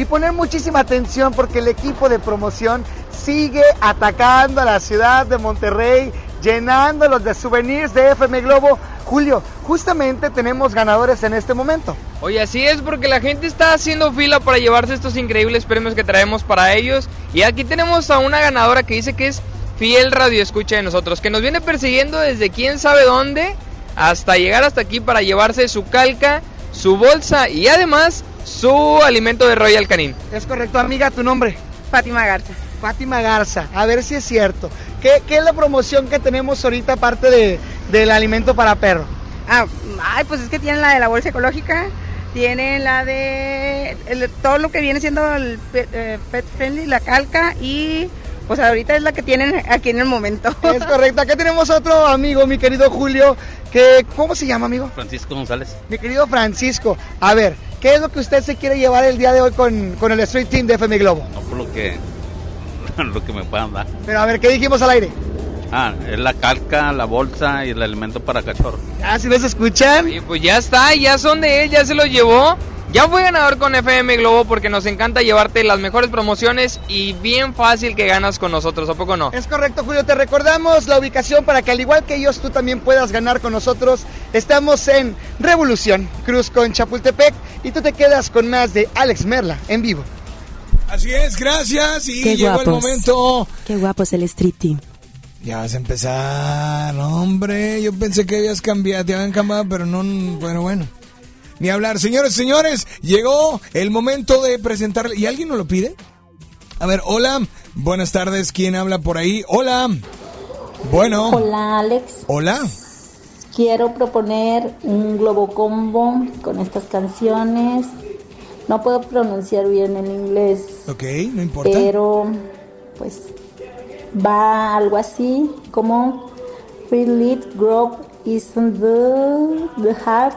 Speaker 29: y poner muchísima atención porque el equipo de promoción sigue atacando a la ciudad de Monterrey, llenándolos de souvenirs de FM Globo. Julio, justamente tenemos ganadores en este momento.
Speaker 30: Oye, así es porque la gente está haciendo fila para llevarse estos increíbles premios que traemos para ellos. Y aquí tenemos a una ganadora que dice que es fiel radio escucha de nosotros, que nos viene persiguiendo desde quién sabe dónde hasta llegar hasta aquí para llevarse su calca, su bolsa y además su alimento de Royal Canin.
Speaker 29: Es correcto, amiga, tu nombre.
Speaker 40: Fátima Garza.
Speaker 29: Fátima Garza, a ver si es cierto. ¿Qué, qué es la promoción que tenemos ahorita aparte de, del alimento para perro?
Speaker 40: Ah, ay, pues es que tienen la de la bolsa ecológica, tienen la de el- todo lo que viene siendo el pet, eh, pet friendly, la calca y pues ahorita es la que tienen aquí en el momento.
Speaker 29: Es correcto, acá tenemos otro amigo, mi querido Julio, que ¿cómo se llama, amigo?
Speaker 41: Francisco González.
Speaker 29: Mi querido Francisco, a ver, ¿qué es lo que usted se quiere llevar el día de hoy con, con el Street Team de FM Globo?
Speaker 41: No por lo que, lo que me puedan dar.
Speaker 29: Pero a ver, ¿qué dijimos al aire?
Speaker 41: Ah, es la calca, la bolsa y el alimento para cachorro.
Speaker 29: Ah, si nos escuchan.
Speaker 30: Y pues ya está, ya son de él, ya se los llevó. Ya fue ganador con FM Globo porque nos encanta llevarte las mejores promociones y bien fácil que ganas con nosotros, ¿a poco no?
Speaker 29: Es correcto, Julio. Te recordamos la ubicación para que al igual que ellos tú también puedas ganar con nosotros. Estamos en Revolución, Cruz con Chapultepec y tú te quedas con más de Alex Merla en vivo.
Speaker 9: Así es, gracias. Y
Speaker 1: Qué
Speaker 9: llegó el momento.
Speaker 1: Qué guapo es el Street Team.
Speaker 9: Ya vas a empezar, hombre. Yo pensé que habías cambiado, te habían cambiado, pero no, bueno, bueno. Ni hablar. Señores, señores, llegó el momento de presentarle. ¿Y alguien nos lo pide? A ver, hola. Buenas tardes. ¿Quién habla por ahí? Hola. Bueno.
Speaker 31: Hola Alex,
Speaker 9: Hola.
Speaker 31: quiero proponer un globo combo con estas canciones. No puedo pronunciar bien el inglés,
Speaker 9: Ok, no importa.
Speaker 31: pero pues va algo así como Free Lead Grove isn't the, the heart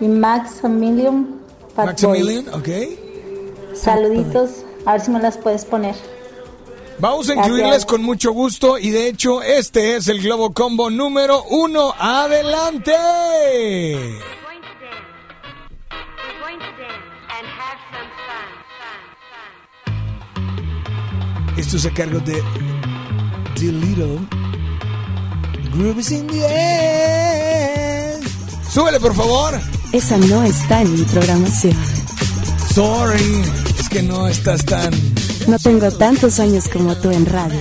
Speaker 31: y Maximilian Fat Boy.
Speaker 9: Maximilian, ok.
Speaker 31: Saluditos, a ver si me las puedes poner.
Speaker 9: Vamos a incluirles con mucho gusto y de hecho este es el Globo Combo número uno. ¡Adelante! Esto es a cargo de The Little Groove is in the air. Súbele por favor.
Speaker 1: Esa no está en mi programación.
Speaker 9: Sorry, es que no estás tan...
Speaker 1: No tengo tantos años como tú en radio.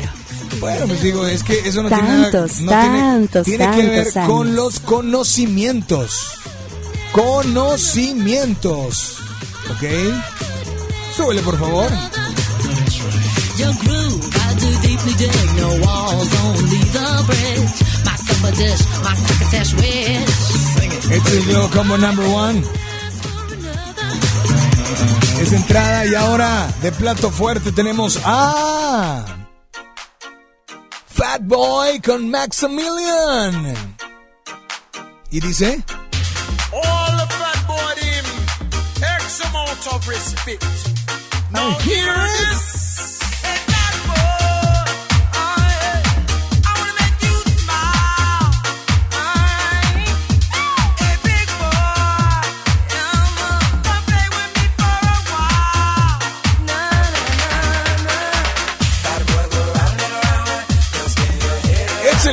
Speaker 9: Bueno, pues digo, es que eso no tiene nada...
Speaker 1: Tantos,
Speaker 9: no
Speaker 1: tantos,
Speaker 9: tiene, tiene que ver con los conocimientos. Conocimientos. ¿Ok? Súbele, por favor.
Speaker 8: Your groove, I do deeply dig. No walls, only the bridge. My supper dish, my crocketesh wish.
Speaker 9: Este es el Combo number one. Es entrada y ahora de plato fuerte tenemos a Fat Boy con Maximilian. Y dice,
Speaker 28: All the fat boy him, X amount of respect. Now
Speaker 9: hear
Speaker 28: this.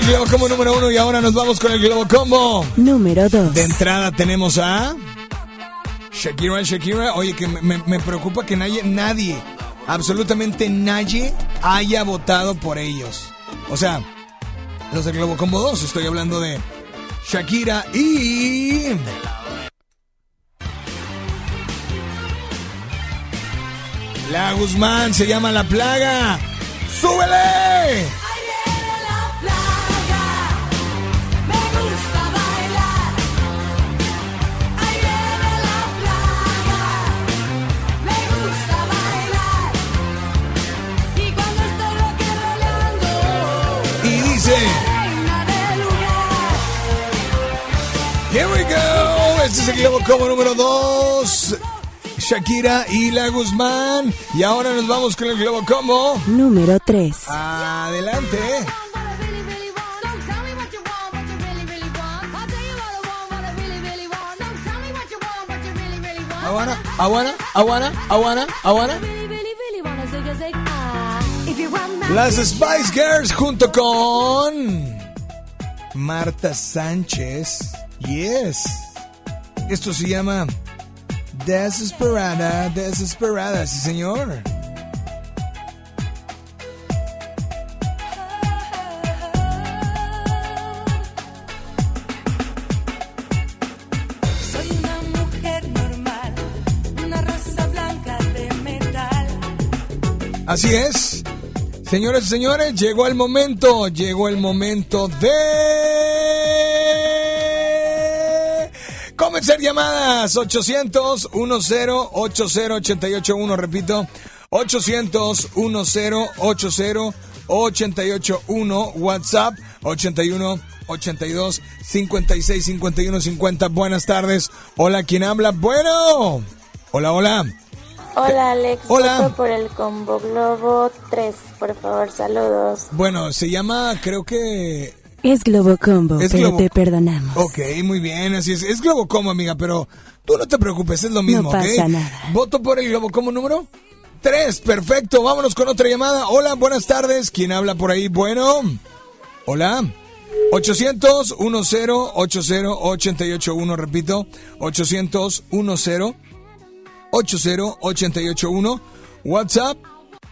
Speaker 9: Globo Combo número uno y ahora nos vamos con el Globo Combo.
Speaker 1: Número 2.
Speaker 9: De entrada tenemos a Shakira, Shakira. Oye, que me, me- me preocupa que nadie, nadie, absolutamente nadie haya votado por ellos. O sea, los de Globo Combo 2, estoy hablando de Shakira y... La Guzmán se llama La Plaga. ¡Súbele! Here we go. Este es el Globo Combo número 2. Shakira y la Guzmán. Y ahora nos vamos con el Globo Combo.
Speaker 1: Número 3.
Speaker 9: Adelante. Aguana, aguana, aguana, aguana, aguana. Las Spice Girls junto con Marta Sánchez. Yes. Esto se llama Desesperada, Desesperada, sí señor.
Speaker 6: Soy una mujer normal, una raza blanca de metal.
Speaker 9: Así es. Señores y señores, llegó el momento, llegó el momento de comenzar llamadas 800 10 80 881, repito, 800 10 80 881, WhatsApp 81 82 56 51 50. Buenas tardes. Hola, ¿quién habla? Bueno. Hola, hola.
Speaker 31: Hola Alex,
Speaker 9: Hola.
Speaker 31: voto por el Combo Globo 3, por favor, saludos.
Speaker 9: Bueno, se llama, creo que
Speaker 1: Es Globo Combo,
Speaker 9: Es
Speaker 1: pero
Speaker 9: Globo-
Speaker 1: te perdonamos.
Speaker 9: Ok, muy bien, así es. Es Globocom, amiga, pero tú no te preocupes, es lo mismo,
Speaker 1: No pasa
Speaker 9: ¿ok?
Speaker 1: nada.
Speaker 9: Voto por el Globocom número 3, perfecto. Vámonos con otra llamada. Hola, buenas tardes. ¿Quién habla por ahí? Bueno. Hola. 800 10 80 881, repito. 800 10 80 881. WhatsApp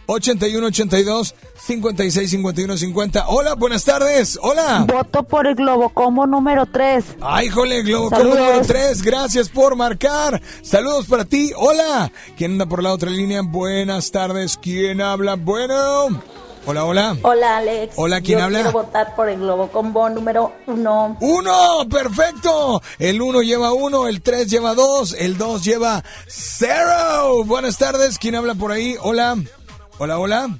Speaker 9: 81 82 56 51 50. Hola, buenas tardes. Hola.
Speaker 42: Voto por el Globocombo número 3.
Speaker 9: Ay, jole, Globo. Combo número 3. Gracias por marcar. Saludos para ti. Hola. ¿Quién anda por la otra línea? Buenas tardes. ¿Quién habla? Bueno. Hola, hola.
Speaker 31: Hola Alex.
Speaker 9: Hola, ¿quién
Speaker 31: Yo
Speaker 9: habla?
Speaker 31: Quiero votar por el Globocombo número 1.
Speaker 9: ¡Uno! ¡Perfecto! El uno lleva uno, el tres lleva dos, el dos lleva cero. Buenas tardes. ¿Quién habla por ahí? Hola. Hola, hola.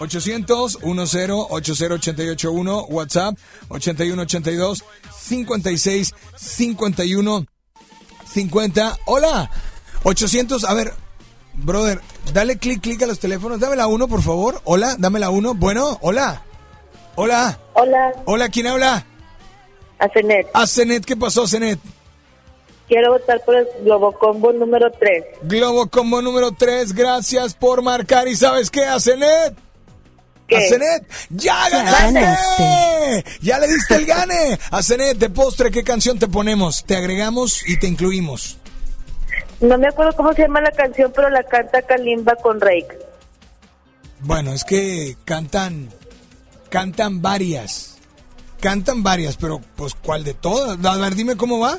Speaker 9: 800 10 80 881 WhatsApp 81 82 56 51 50. Hola. 800, a ver, brother, dale clic, clic a los teléfonos. Dame la uno, por favor. Hola, dame la uno. Bueno, hola. Hola.
Speaker 28: Hola,
Speaker 9: Hola, ¿quién habla?
Speaker 28: a Cenet.
Speaker 9: A Cenet, ¿qué pasó, Cenet?
Speaker 28: Quiero votar por el Globocombo número 3.
Speaker 9: Globo como número 3, gracias por marcar. ¿Y sabes qué, a Cenet? A Cenet, ¡ya ganaste! Ya le diste el gane. A Cenet, de postre, ¿qué canción te ponemos? Te agregamos y te incluimos.
Speaker 28: No me acuerdo cómo se llama la canción, pero la canta Kalimba con Rake.
Speaker 9: Bueno, es que cantan, cantan varias. Cantan varias, pero pues ¿cuál de todas? A ver, dime cómo va.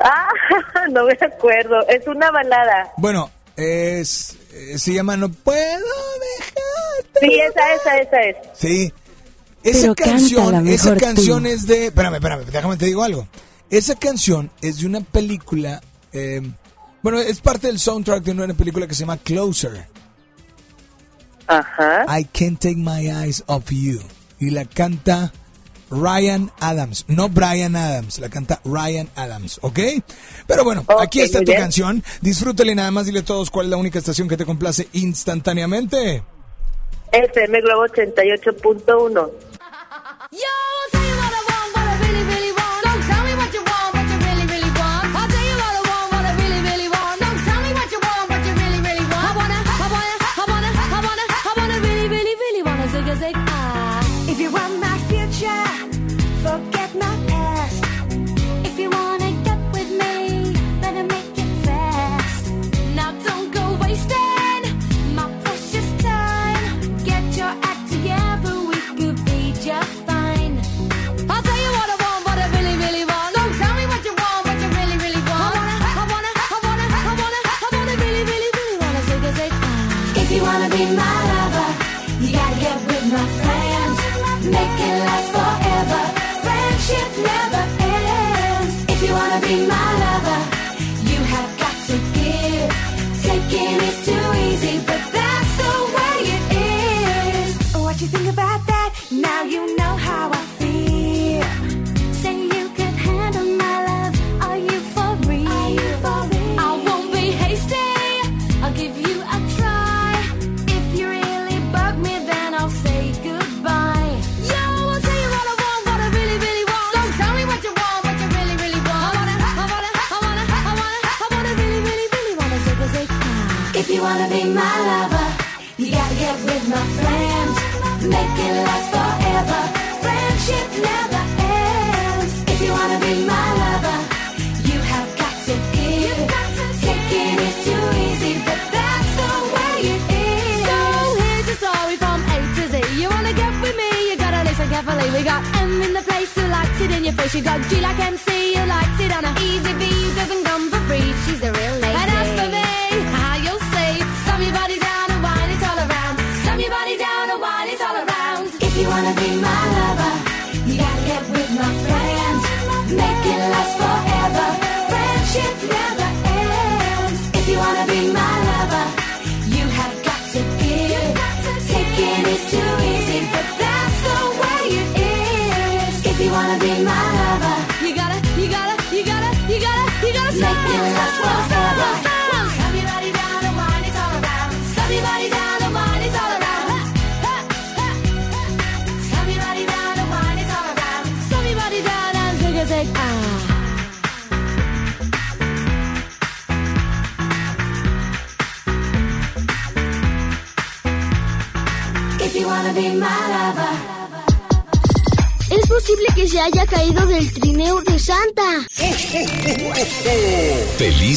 Speaker 28: Ah, no me acuerdo. Es una balada.
Speaker 9: Bueno, es, eh, se llama No puedo dejar.
Speaker 28: Sí, esa, esa, esa es.
Speaker 9: Sí. Esa
Speaker 1: Pero
Speaker 9: canción, esa canción
Speaker 1: tú.
Speaker 9: es de. Espérame, espérame, déjame te digo algo. Esa canción es de una película. Eh, bueno, es parte del soundtrack de una película que se llama Closer.
Speaker 28: Ajá.
Speaker 9: I can't take my eyes off you. Y la canta Ryan Adams. No Brian Adams, la canta Ryan Adams, ¿ok? Pero bueno, aquí está tu
Speaker 28: bien.
Speaker 9: canción. Disfrútale nada más, dile a todos cuál es la única estación que te complace instantáneamente.
Speaker 28: FM Globo 88.1.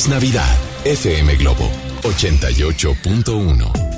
Speaker 28: Feliz Navidad, FM Globo 88.1.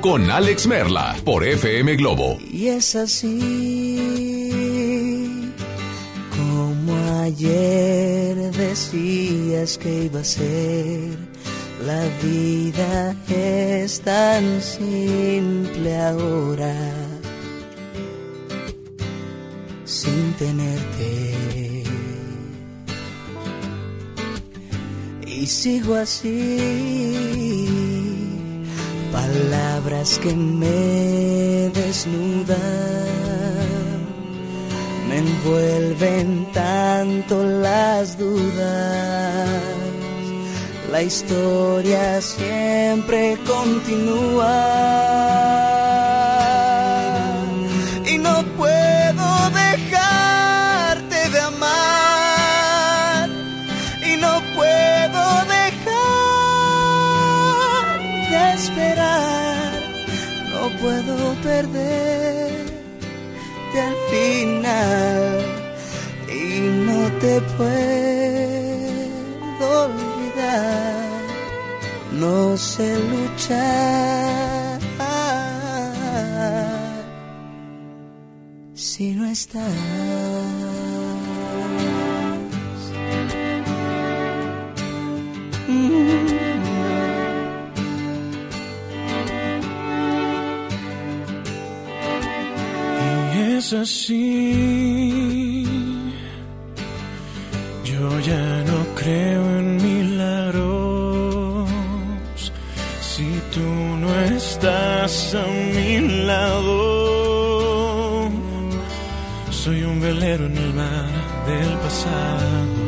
Speaker 7: Con Alex Merla por FM Globo.
Speaker 43: Y es así como ayer decías que iba a ser. La vida es tan simple ahora sin tenerte. Y sigo así, palabras que me desnudan, me envuelven tanto las dudas. La historia siempre continúa perderte al final y no te puedo olvidar no sé luchar si no estás.
Speaker 44: Es así. Yo ya no creo en milagros. Si tú no estás a mi lado, soy un velero en el mar del pasado.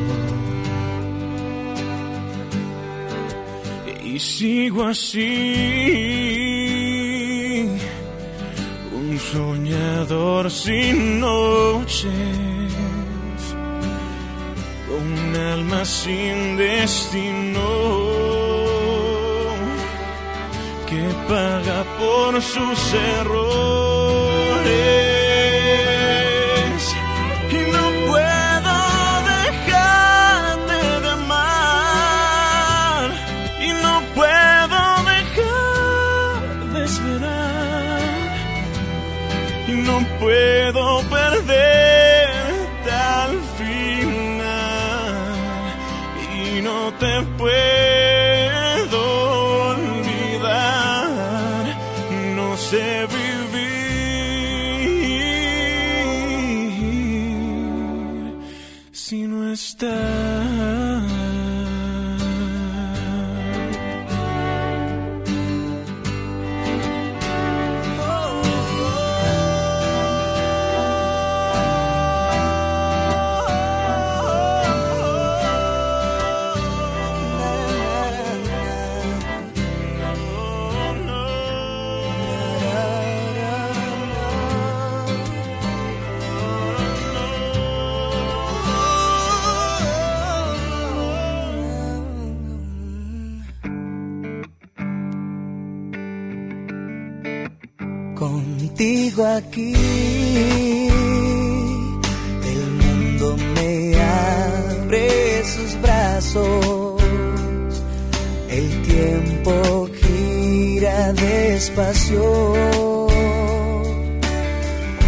Speaker 44: Y sigo así soñador sin noches, un alma sin destino, que paga por sus errores. No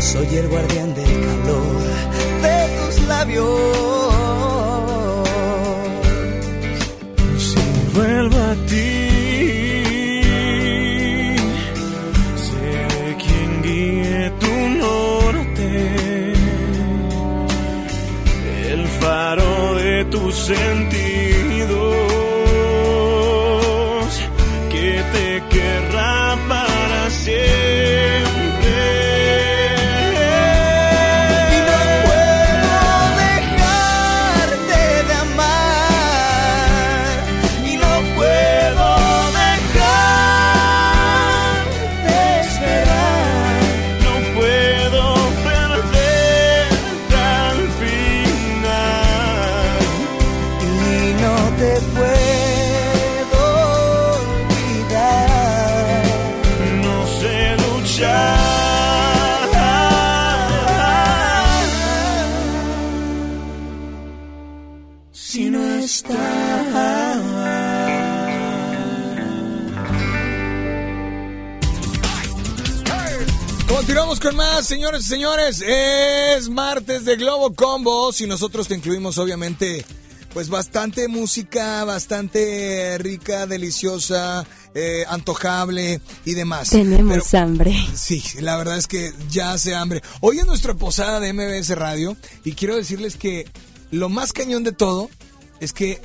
Speaker 43: Soy el guardián del calor de tus labios.
Speaker 44: Si vuelvo a ti, seré quien guíe tu norte, el faro de tus sentidos,
Speaker 9: señores y señores. Es martes de Globo Combo. Si nosotros te incluimos, obviamente, pues bastante música, bastante rica, deliciosa, eh, antojable y demás.
Speaker 1: Tenemos hambre.
Speaker 9: Sí, la verdad es que ya hace hambre. Hoy es nuestra posada de MBS Radio y quiero decirles que lo más cañón de todo es que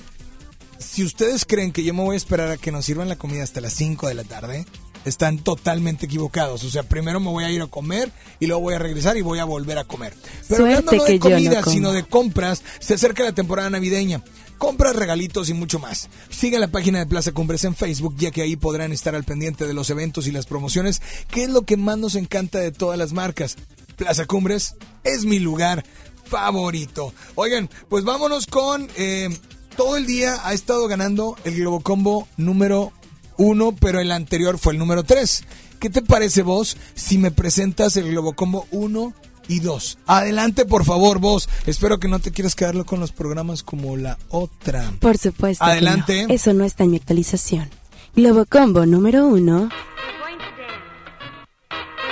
Speaker 9: si ustedes creen que yo me voy a esperar a que nos sirvan la comida hasta las 5 de la tarde, están totalmente equivocados. O sea, primero me voy a ir a comer y luego voy a regresar y voy a volver a comer. Pero hablando no de
Speaker 1: no
Speaker 9: comida, sino de compras, se acerca la temporada navideña. Compras, regalitos y mucho más. Sigan la página de Plaza Cumbres en Facebook, ya que ahí podrán estar al pendiente de los eventos y las promociones, que es lo que más nos encanta de todas las marcas. Plaza Cumbres es mi lugar favorito. Oigan, pues vámonos con... eh, todo el día ha estado ganando el Globocombo número uno, pero el anterior fue el número tres. ¿Qué te parece vos si me presentas el Globocombo 1 y 2? Adelante, por favor, vos. Espero que no te quieras quedarlo con los programas como la otra.
Speaker 1: Por supuesto.
Speaker 9: Adelante.
Speaker 1: no. Eso no está en mi actualización. Globo Combo número uno.
Speaker 45: We're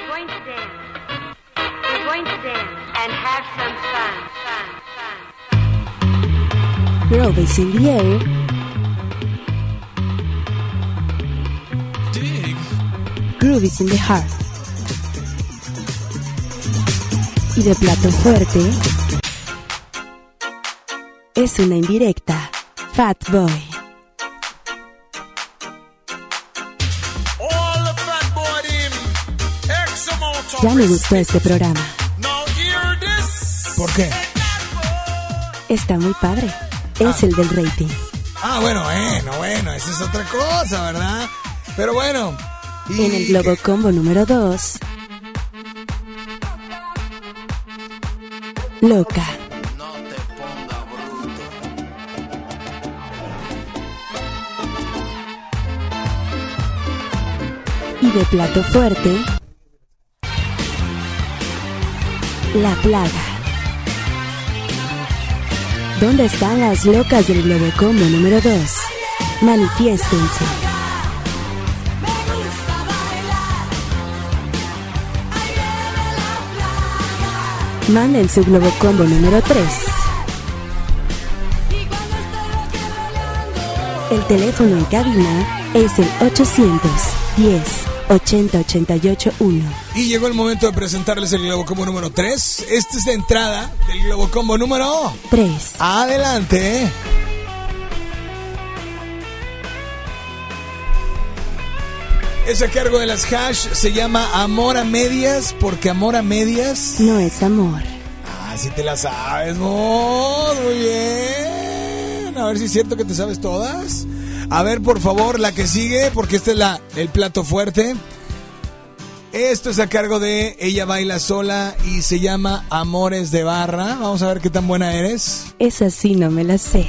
Speaker 45: going to dance. We're going to dance and have some fun. fun, fun.
Speaker 1: Groove is in the air. Groove is in the heart. Y de plato fuerte. Es una indirecta. Fat Boy. Ya me gustó este programa.
Speaker 6: Now hear this.
Speaker 9: ¿Por qué?
Speaker 1: Está muy padre. Es el del rating.
Speaker 9: Ah, bueno, bueno, bueno, esa es otra cosa, ¿verdad? Pero bueno.
Speaker 1: En el Globo Combo número 2. Loca. Y de plato fuerte. La plaga. ¿Dónde están las locas del Globo Combo número 2? Manifiéstense. Manden su Globo Combo número 3. El teléfono en cabina es el 810 80 88 1.
Speaker 9: Y llegó el momento de presentarles el Globocombo número 3. Esta es la entrada del Globocombo número
Speaker 1: 3.
Speaker 9: Adelante. Es a cargo de las hash, se llama Amor a Medias, porque Amor a Medias...
Speaker 1: No es amor.
Speaker 9: Ah, si te la sabes, muy bien. A ver si es cierto que te sabes todas. A ver, por favor, la que sigue, porque este es la, el plato fuerte. Esto es a cargo de Ella Baila Sola y se llama Amores de Barra. Vamos a ver qué tan buena eres.
Speaker 1: Esa sí no me la sé.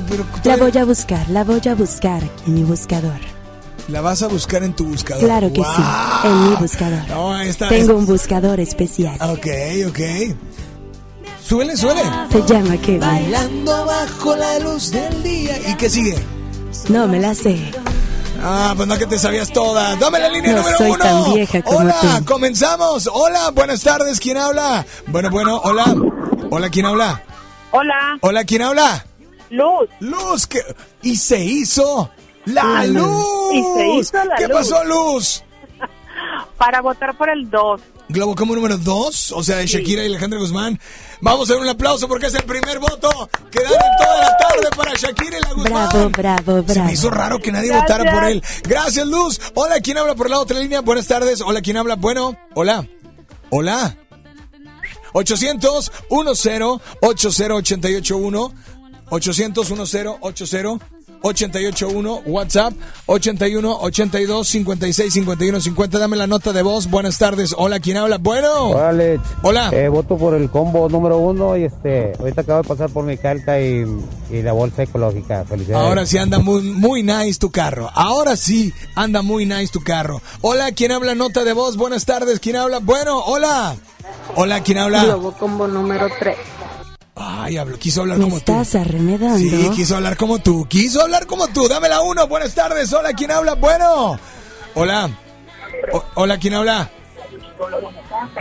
Speaker 9: Pero
Speaker 1: La voy a buscar, la voy a buscar aquí en mi buscador.
Speaker 9: La vas a buscar en tu buscador.
Speaker 1: Claro que sí, en mi buscador.
Speaker 9: No, ahí está.
Speaker 1: Tengo un buscador especial.
Speaker 9: Ok, ok. Suele, suele.
Speaker 1: Se llama Kevin.
Speaker 9: Bailando bajo la luz del día. ¿Y qué sigue?
Speaker 1: No me la sé.
Speaker 9: Ah, pues no que te sabías todas. Dame la línea
Speaker 1: No
Speaker 9: número
Speaker 1: soy
Speaker 9: uno.
Speaker 1: tan vieja como
Speaker 9: hola,
Speaker 1: tú.
Speaker 9: comenzamos. Hola, buenas tardes. ¿Quién habla? Bueno, bueno, hola. Hola, ¿quién habla?
Speaker 28: Hola,
Speaker 9: Hola, ¿quién habla?
Speaker 28: Luz.
Speaker 9: Luz, ¿qué? Y se hizo la luz.
Speaker 28: Y se hizo la
Speaker 9: ¿Qué
Speaker 28: luz.
Speaker 9: pasó, Luz?
Speaker 28: Para votar por el 2.
Speaker 9: Globo como número 2, o sea, de Shakira y Alejandra Guzmán. Vamos a dar un aplauso porque es el primer voto que dan en toda la tarde para Shakira y la Guzmán.
Speaker 1: Bravo, bravo,
Speaker 9: Se
Speaker 1: bravo.
Speaker 9: me hizo raro que nadie
Speaker 28: Gracias.
Speaker 9: votara por él. Gracias, Luz. Hola, ¿quién habla por la otra línea? Buenas tardes. Hola, ¿quién habla? Bueno, hola. Hola. 800 10 80 881 800 10 80 881 WhatsApp 81 82 56 51 50 dame la nota de voz buenas tardes hola quién habla bueno
Speaker 46: Hola, Alex.
Speaker 9: Hola.
Speaker 46: Eh, voto por el combo número uno y este, ahorita acabo de pasar por mi calca y, y la bolsa ecológica. Felicidades.
Speaker 9: Ahora sí anda muy, muy nice tu carro. Ahora sí anda muy nice tu carro. Hola, ¿quién habla? Nota de voz. Buenas tardes. ¿Quién habla? Bueno, hola. Hola, ¿quién habla?
Speaker 31: Globo Combo número 3.
Speaker 9: Ay, habló, quiso hablar
Speaker 1: ¿Me
Speaker 9: como tú.
Speaker 1: estás arremedando?
Speaker 9: Sí, quiso hablar como tú. Quiso hablar como tú. Dame la uno. Buenas tardes. Hola, ¿quién habla? Bueno. Hola. O- hola, ¿quién habla?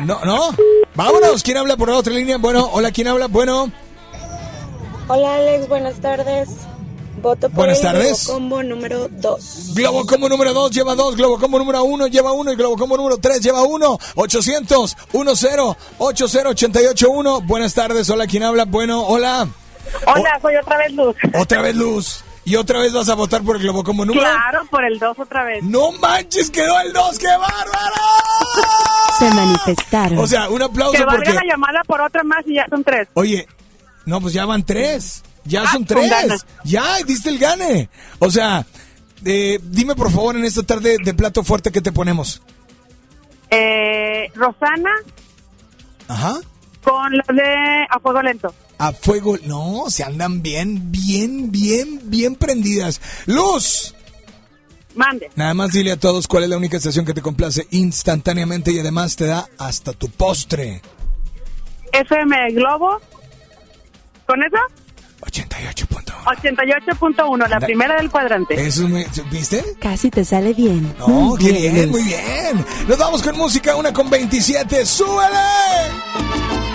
Speaker 9: No, no. Vámonos. ¿Quién habla por la otra línea? Bueno, hola, ¿quién habla? Bueno,
Speaker 47: Hola Alex, buenas tardes. Voto por
Speaker 9: Buenas
Speaker 47: el
Speaker 9: tardes.
Speaker 47: combo número 2.
Speaker 9: Globo Combo número 2 lleva 2, Globo Combo número 1 lleva 1 y Globo Combo número 3 lleva 1. 800 10 80 881. Buenas tardes. Hola, ¿quién habla? Bueno, hola.
Speaker 48: Hola, soy otra vez Luz.
Speaker 9: Otra vez Luz. ¿Y otra vez vas a votar por el Globo Combo número?
Speaker 48: Claro, por el 2 otra vez.
Speaker 9: No manches, quedó el 2, qué bárbaro.
Speaker 1: Se manifestaron.
Speaker 9: O sea, un aplauso
Speaker 48: Que valga
Speaker 9: porque
Speaker 48: la llamada por otra más y ya son tres.
Speaker 9: Oye, no, pues ya van tres. Ya
Speaker 48: Ah,
Speaker 9: son tres. Ya, diste el gane. O sea, eh, dime por favor en esta tarde de plato fuerte que te ponemos.
Speaker 48: Eh, Rosana
Speaker 9: Ajá.
Speaker 48: con los de A Fuego Lento.
Speaker 9: A fuego. No, se andan bien, bien, bien, bien prendidas. Luz.
Speaker 48: Mande.
Speaker 9: Nada más dile a todos cuál es la única estación que te complace instantáneamente y además te da hasta tu postre.
Speaker 48: FM Globo. ¿Con eso? 88.1. 88.1, la
Speaker 9: Anda.
Speaker 48: primera del cuadrante.
Speaker 9: Eso es muy, ¿Viste?
Speaker 1: Casi te sale bien.
Speaker 9: No,
Speaker 1: Muy
Speaker 9: qué bien, muy bien. Nos vamos con música, una con 27. ¡Súbele!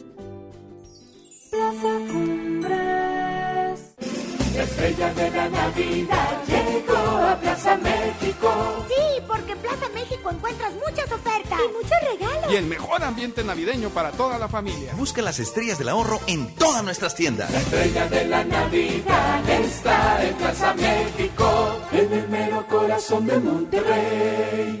Speaker 49: Ambiente navideño para toda la familia.
Speaker 47: Busca las estrellas del ahorro en todas nuestras tiendas.
Speaker 18: La estrella de la Navidad está en Plaza México, en el mero corazón de Monterrey.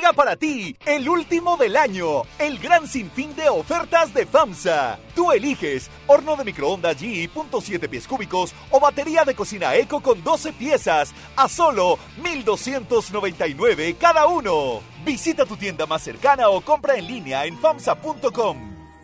Speaker 19: Para ti el último del año, el gran sinfín de ofertas de FAMSA. Tú eliges horno de microondas GE .7 pies cúbicos o batería de cocina Eco con 12 piezas a solo 1299 cada uno. Visita tu tienda más cercana o compra en línea en FAMSA.com.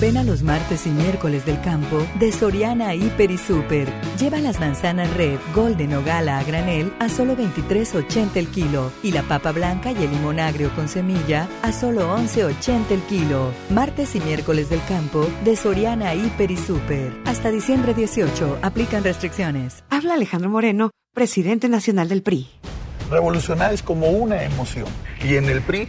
Speaker 20: Ven a los martes y miércoles del campo de Soriana Hiper y Super. Lleva las manzanas red, golden o gala a granel a solo 23.80 el kilo y la papa blanca y el limón agrio con semilla a solo 11.80 el kilo. Martes y miércoles del campo de Soriana Hiper y Super. Hasta diciembre 18 aplican restricciones.
Speaker 50: Habla Alejandro Moreno, presidente nacional del PRI.
Speaker 51: Revolucionar es como una emoción. Y en el PRI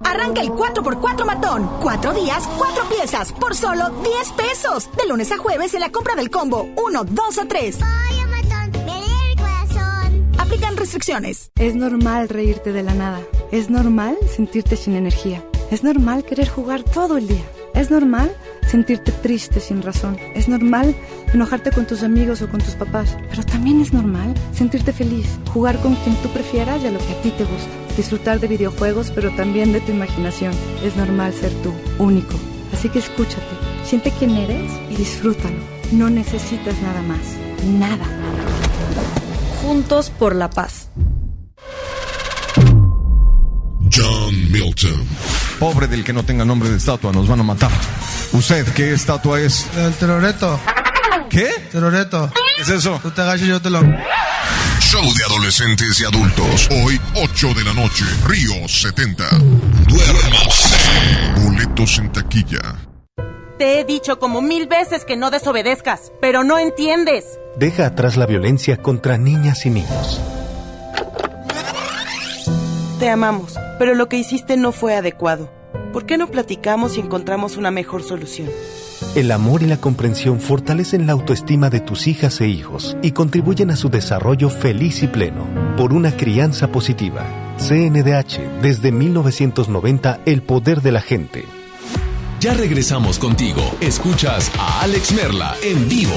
Speaker 52: Arranca el 4x4 matón. Cuatro días, cuatro piezas, por solo 10 pesos. De lunes a jueves en la compra del combo 1, 2 o 3. Aplican restricciones.
Speaker 44: Es normal reírte de la nada. Es normal sentirte sin energía. Es normal querer jugar todo el día. Es normal sentirte triste sin razón. Es normal enojarte con tus amigos o con tus papás. Pero también es normal sentirte feliz, jugar con quien tú prefieras y a lo que a ti te gusta. Disfrutar de videojuegos, pero también de tu imaginación. Es normal ser tú, único. Así que escúchate, siente quién eres y disfrútalo. No necesitas nada más. Nada. Juntos por la paz.
Speaker 53: John Milton.
Speaker 23: Pobre del que no tenga nombre de estatua, nos van a matar. ¿Usted qué estatua es?
Speaker 54: El teroreto.
Speaker 23: ¿Qué?
Speaker 54: Teroreto.
Speaker 23: ¿Qué es eso?
Speaker 54: Tú te agachas y yo te lo...
Speaker 53: Show de adolescentes y adultos. Hoy, 8 de la noche, Río 70. Duérmase. Boletos en taquilla.
Speaker 55: Te he dicho como mil veces que no desobedezcas, pero no entiendes.
Speaker 7: Deja atrás la violencia contra niñas y niños.
Speaker 55: Te amamos, pero lo que hiciste no fue adecuado. ¿Por qué no platicamos y encontramos una mejor solución?
Speaker 7: El amor y la comprensión fortalecen la autoestima de tus hijas e hijos y contribuyen a su desarrollo feliz y pleno. Por una crianza positiva. CNDH, desde 1990, el poder de la gente.
Speaker 28: Ya regresamos contigo. Escuchas a Alex Merla en vivo.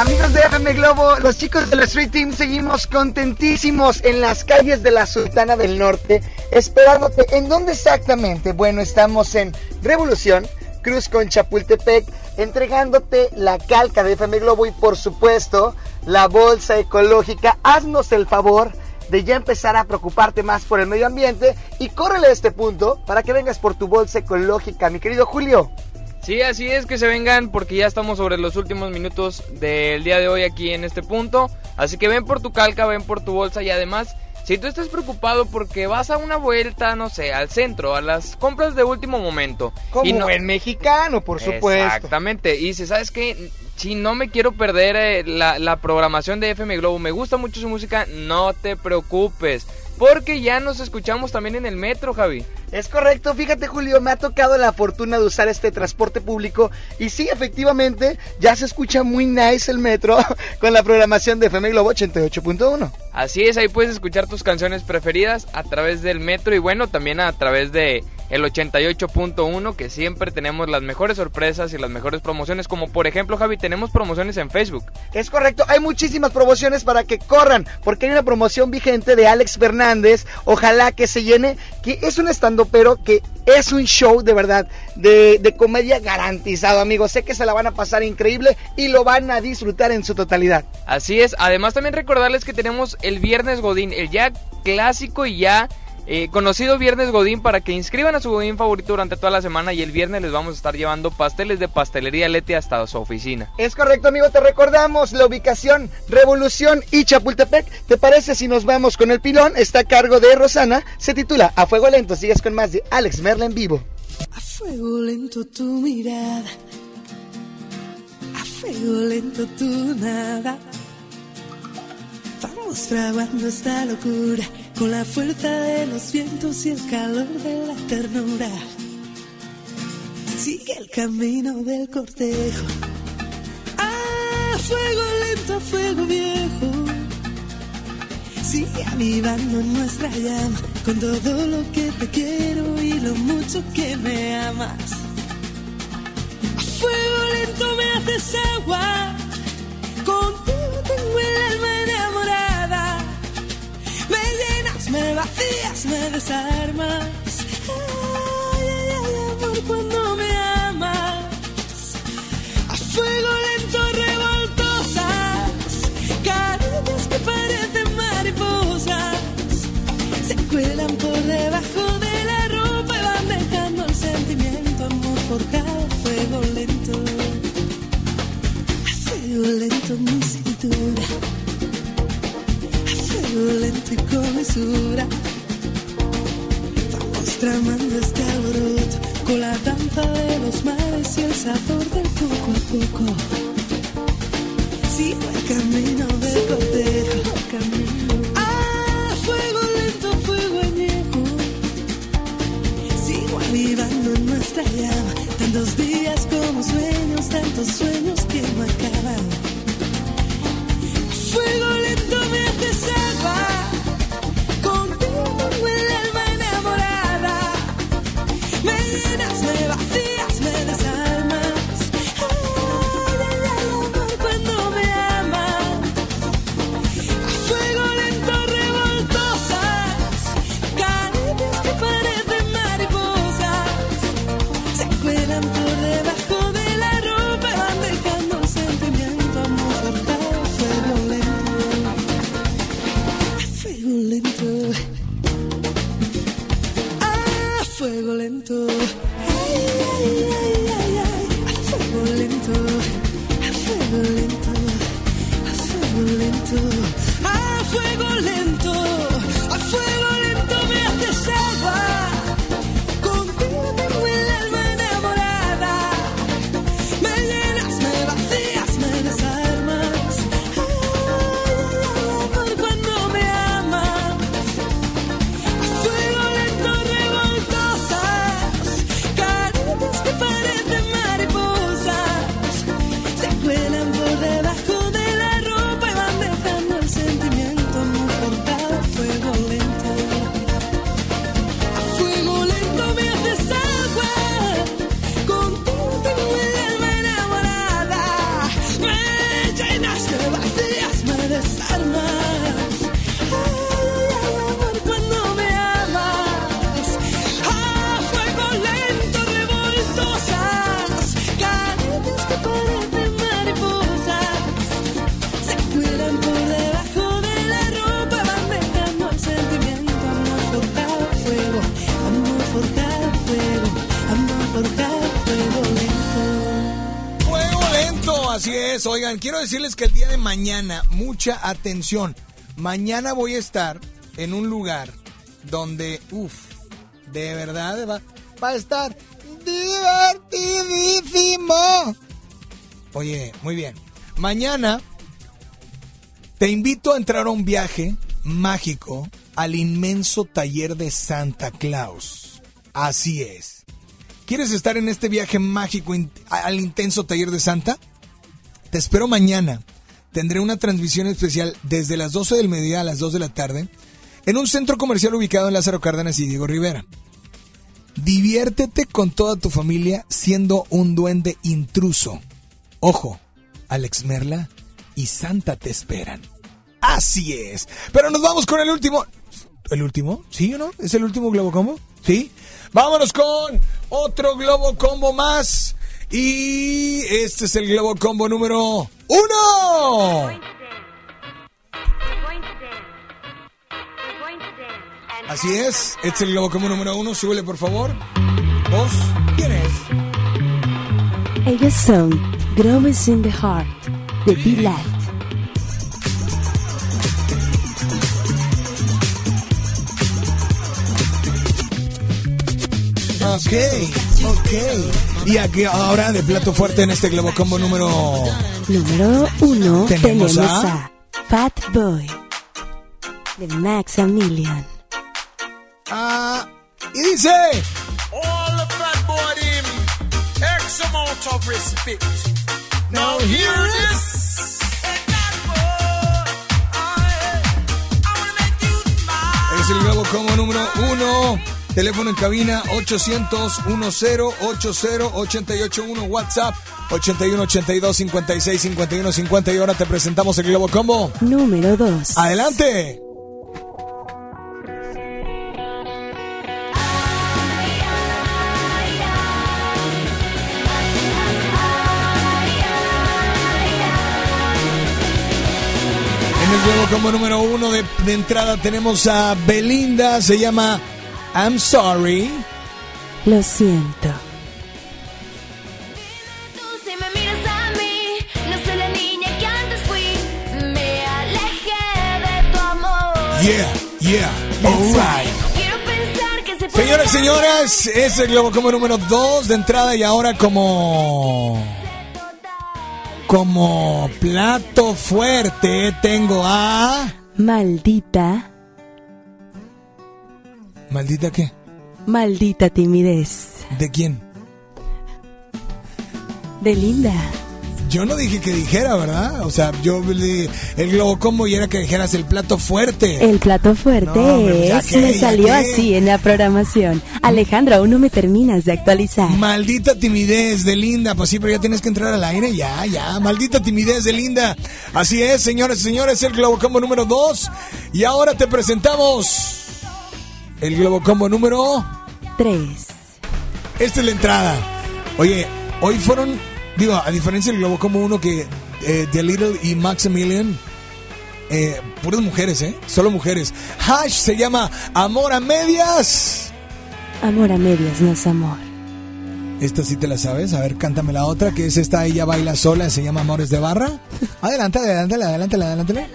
Speaker 29: Amigos de FM Globo, los chicos del Street Team seguimos contentísimos en las calles de la Sultana del Norte, esperándote. ¿En dónde exactamente? Bueno, estamos en Revolución, Cruz con Chapultepec, entregándote la calca de FM Globo y por supuesto la bolsa ecológica. Haznos el favor de ya empezar a preocuparte más por el medio ambiente y córrele a este punto para que vengas por tu bolsa ecológica, mi querido Julio.
Speaker 30: Sí, así es que se vengan porque ya estamos sobre los últimos minutos del día de hoy aquí en este punto. Así que ven por tu calca, ven por tu bolsa y además, si tú estás preocupado porque vas a una vuelta, no sé, al centro, a las compras de último momento.
Speaker 29: Como
Speaker 30: y no...
Speaker 29: el mexicano, por supuesto.
Speaker 30: Exactamente. Y si sabes que si no me quiero perder eh, la, la programación de FM Globo, me gusta mucho su música, no te preocupes. Porque ya nos escuchamos también en el metro, Javi.
Speaker 29: Es correcto, fíjate Julio, me ha tocado la fortuna de usar este transporte público y sí, efectivamente, ya se escucha muy nice el metro con la programación de FM Globo 88.1.
Speaker 30: Así es, ahí puedes escuchar tus canciones preferidas a través del metro y bueno, también a través de el 88.1 que siempre tenemos las mejores sorpresas y las mejores promociones como por ejemplo Javi tenemos promociones en Facebook.
Speaker 29: Es correcto hay muchísimas promociones para que corran porque hay una promoción vigente de Alex Fernández ojalá que se llene que es un estando pero que es un show de verdad de, de comedia garantizado amigos sé que se la van a pasar increíble y lo van a disfrutar en su totalidad.
Speaker 30: Así es además también recordarles que tenemos el viernes Godín el ya clásico y ya eh, conocido Viernes Godín para que inscriban a su Godín favorito durante toda la semana y el viernes les vamos a estar llevando pasteles de pastelería Leti hasta su oficina.
Speaker 29: Es correcto, amigo, te recordamos la ubicación Revolución y Chapultepec. ¿Te parece si nos vamos con el pilón? Está a cargo de Rosana, se titula A Fuego Lento. Sigues con más de Alex Merla en vivo.
Speaker 56: A fuego lento tu mirada, a fuego lento tu nada. Vamos trabando esta locura con la fuerza de los vientos y el calor de la ternura. Sigue el camino del cortejo. A fuego lento, fuego viejo. Sigue avivando nuestra llama con todo lo que te quiero y lo mucho que me amas. A fuego lento me haces agua. Contigo tengo el alma enamorada. Me vacías, me desarmas. Ay, ay, ay, amor, cuando me amas. A fuego lento revoltosas. Caricias que parecen mariposas. Se cuelan por debajo de la ropa y van dejando el sentimiento, amor, por cada fuego lento. A fuego lento lento y con mesura. Vamos tramando este alboroto con la danza de los mares y el sabor del poco a poco. Sigo el camino del cortejo. A fuego lento, fuego añejo. Sigo avivando en nuestra llama. Tantos días como sueños, tantos sueños que no acaban. Fuego
Speaker 9: Oigan, quiero decirles que el día de mañana, mucha atención. Mañana voy a estar en un lugar donde, uff, de verdad va, va a estar divertidísimo. Oye, muy bien. Mañana te invito a entrar a un viaje mágico al inmenso taller de Santa Claus. Así es. ¿Quieres estar en este viaje mágico al intenso taller de Santa? Te espero mañana. Tendré una transmisión especial desde las 12 del mediodía a las 2 de la tarde en un centro comercial ubicado en Lázaro Cárdenas y Diego Rivera. Diviértete con toda tu familia siendo un duende intruso. Ojo, Alex Merla y Santa te esperan. Así es. Pero nos vamos con el último. ¿El último? ¿Sí o no? ¿Es el último Globo Combo? ¿Sí? Vámonos con otro Globo Combo más. Y este es el Globo Combo número uno. Así es, este es el Globo Combo número uno. Súbele, por favor. ¿Vos? ¿Quién es?
Speaker 1: Ellos son Groves in the Heart de Delight.
Speaker 9: Ok, ok. Y aquí ahora de plato fuerte en este Globo Combo número...
Speaker 1: Número uno
Speaker 9: Tenemos
Speaker 1: tenemos,
Speaker 9: a-.
Speaker 1: Fat Boy de Max Million.
Speaker 9: Ah, y dice...
Speaker 6: All the fat boy him, X amount of respect. Now hear this.
Speaker 9: Es el Globo Combo número uno. Teléfono en cabina 800-10-80-80-881. WhatsApp 81-82-56-51-50. Y ahora te presentamos el Globo Combo.
Speaker 1: Número dos.
Speaker 9: ¡Adelante! En el Globo Combo número uno de, de entrada tenemos a Belinda. Se llama I'm Sorry.
Speaker 1: Lo siento.
Speaker 9: Yeah, yeah, alright. Señoras y señores, es el Globo Combo número 2 de entrada y ahora como... Como plato fuerte tengo a...
Speaker 1: Maldita,
Speaker 9: ¿Maldita qué?
Speaker 1: maldita timidez
Speaker 9: ¿De quién?
Speaker 1: de Linda.
Speaker 9: Yo no dije que dijera, ¿verdad? O sea, yo le- el Globo Combo y era que dijeras el plato fuerte.
Speaker 1: El plato fuerte
Speaker 9: No, hombre, ya
Speaker 1: es,
Speaker 9: qué,
Speaker 1: me salió así en la programación. Alejandro, aún no me terminas de actualizar.
Speaker 9: Maldita timidez de Linda. Pues sí, pero ya tienes que entrar al aire. Ya, ya. Maldita timidez de Linda. Así es, señores señores, el Globo Combo número 2. Y ahora te presentamos el Globo Combo número
Speaker 1: Tres.
Speaker 9: Esta es la entrada. Oye, hoy fueron, digo, a diferencia del Globo Combo 1 que eh, The Little y Maximilian, eh, puras mujeres, ¿eh? Solo mujeres. Hash se llama Amor a Medias.
Speaker 1: Amor a medias no es amor.
Speaker 9: Esta sí te la sabes. A ver, cántame la otra, que es esta, ella baila sola, se llama Amores de Barra. Adelante, adelante, adelante, adelante.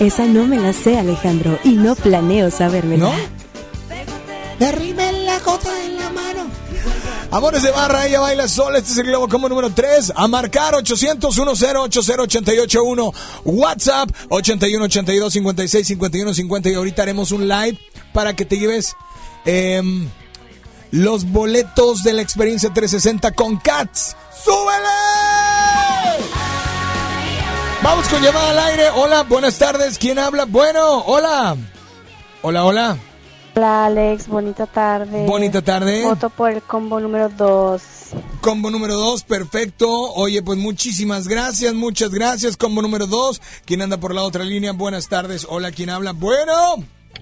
Speaker 1: Esa no me la sé, Alejandro, y no planeo sabérmela.
Speaker 9: ¿No? Derribe la gota en la mano. Amores de barra, ella baila sola. Este es el Globo Combo número 3. A marcar 800 10 80 881 WhatsApp 81 82 56 51 50. Y ahorita haremos un live para que te lleves em, los boletos de la experiencia 360 con Cats. ¡Súbele! Vamos con llamada al aire. Hola, buenas tardes. ¿Quién habla? Bueno, hola. Hola, hola.
Speaker 57: Hola Alex, bonita tarde.
Speaker 9: Bonita tarde.
Speaker 57: Voto por el combo número 2.
Speaker 9: Combo número 2, perfecto. Oye, pues muchísimas gracias, muchas gracias. Combo número 2. ¿Quién anda por la otra línea? Buenas tardes. Hola, ¿quién habla? Bueno.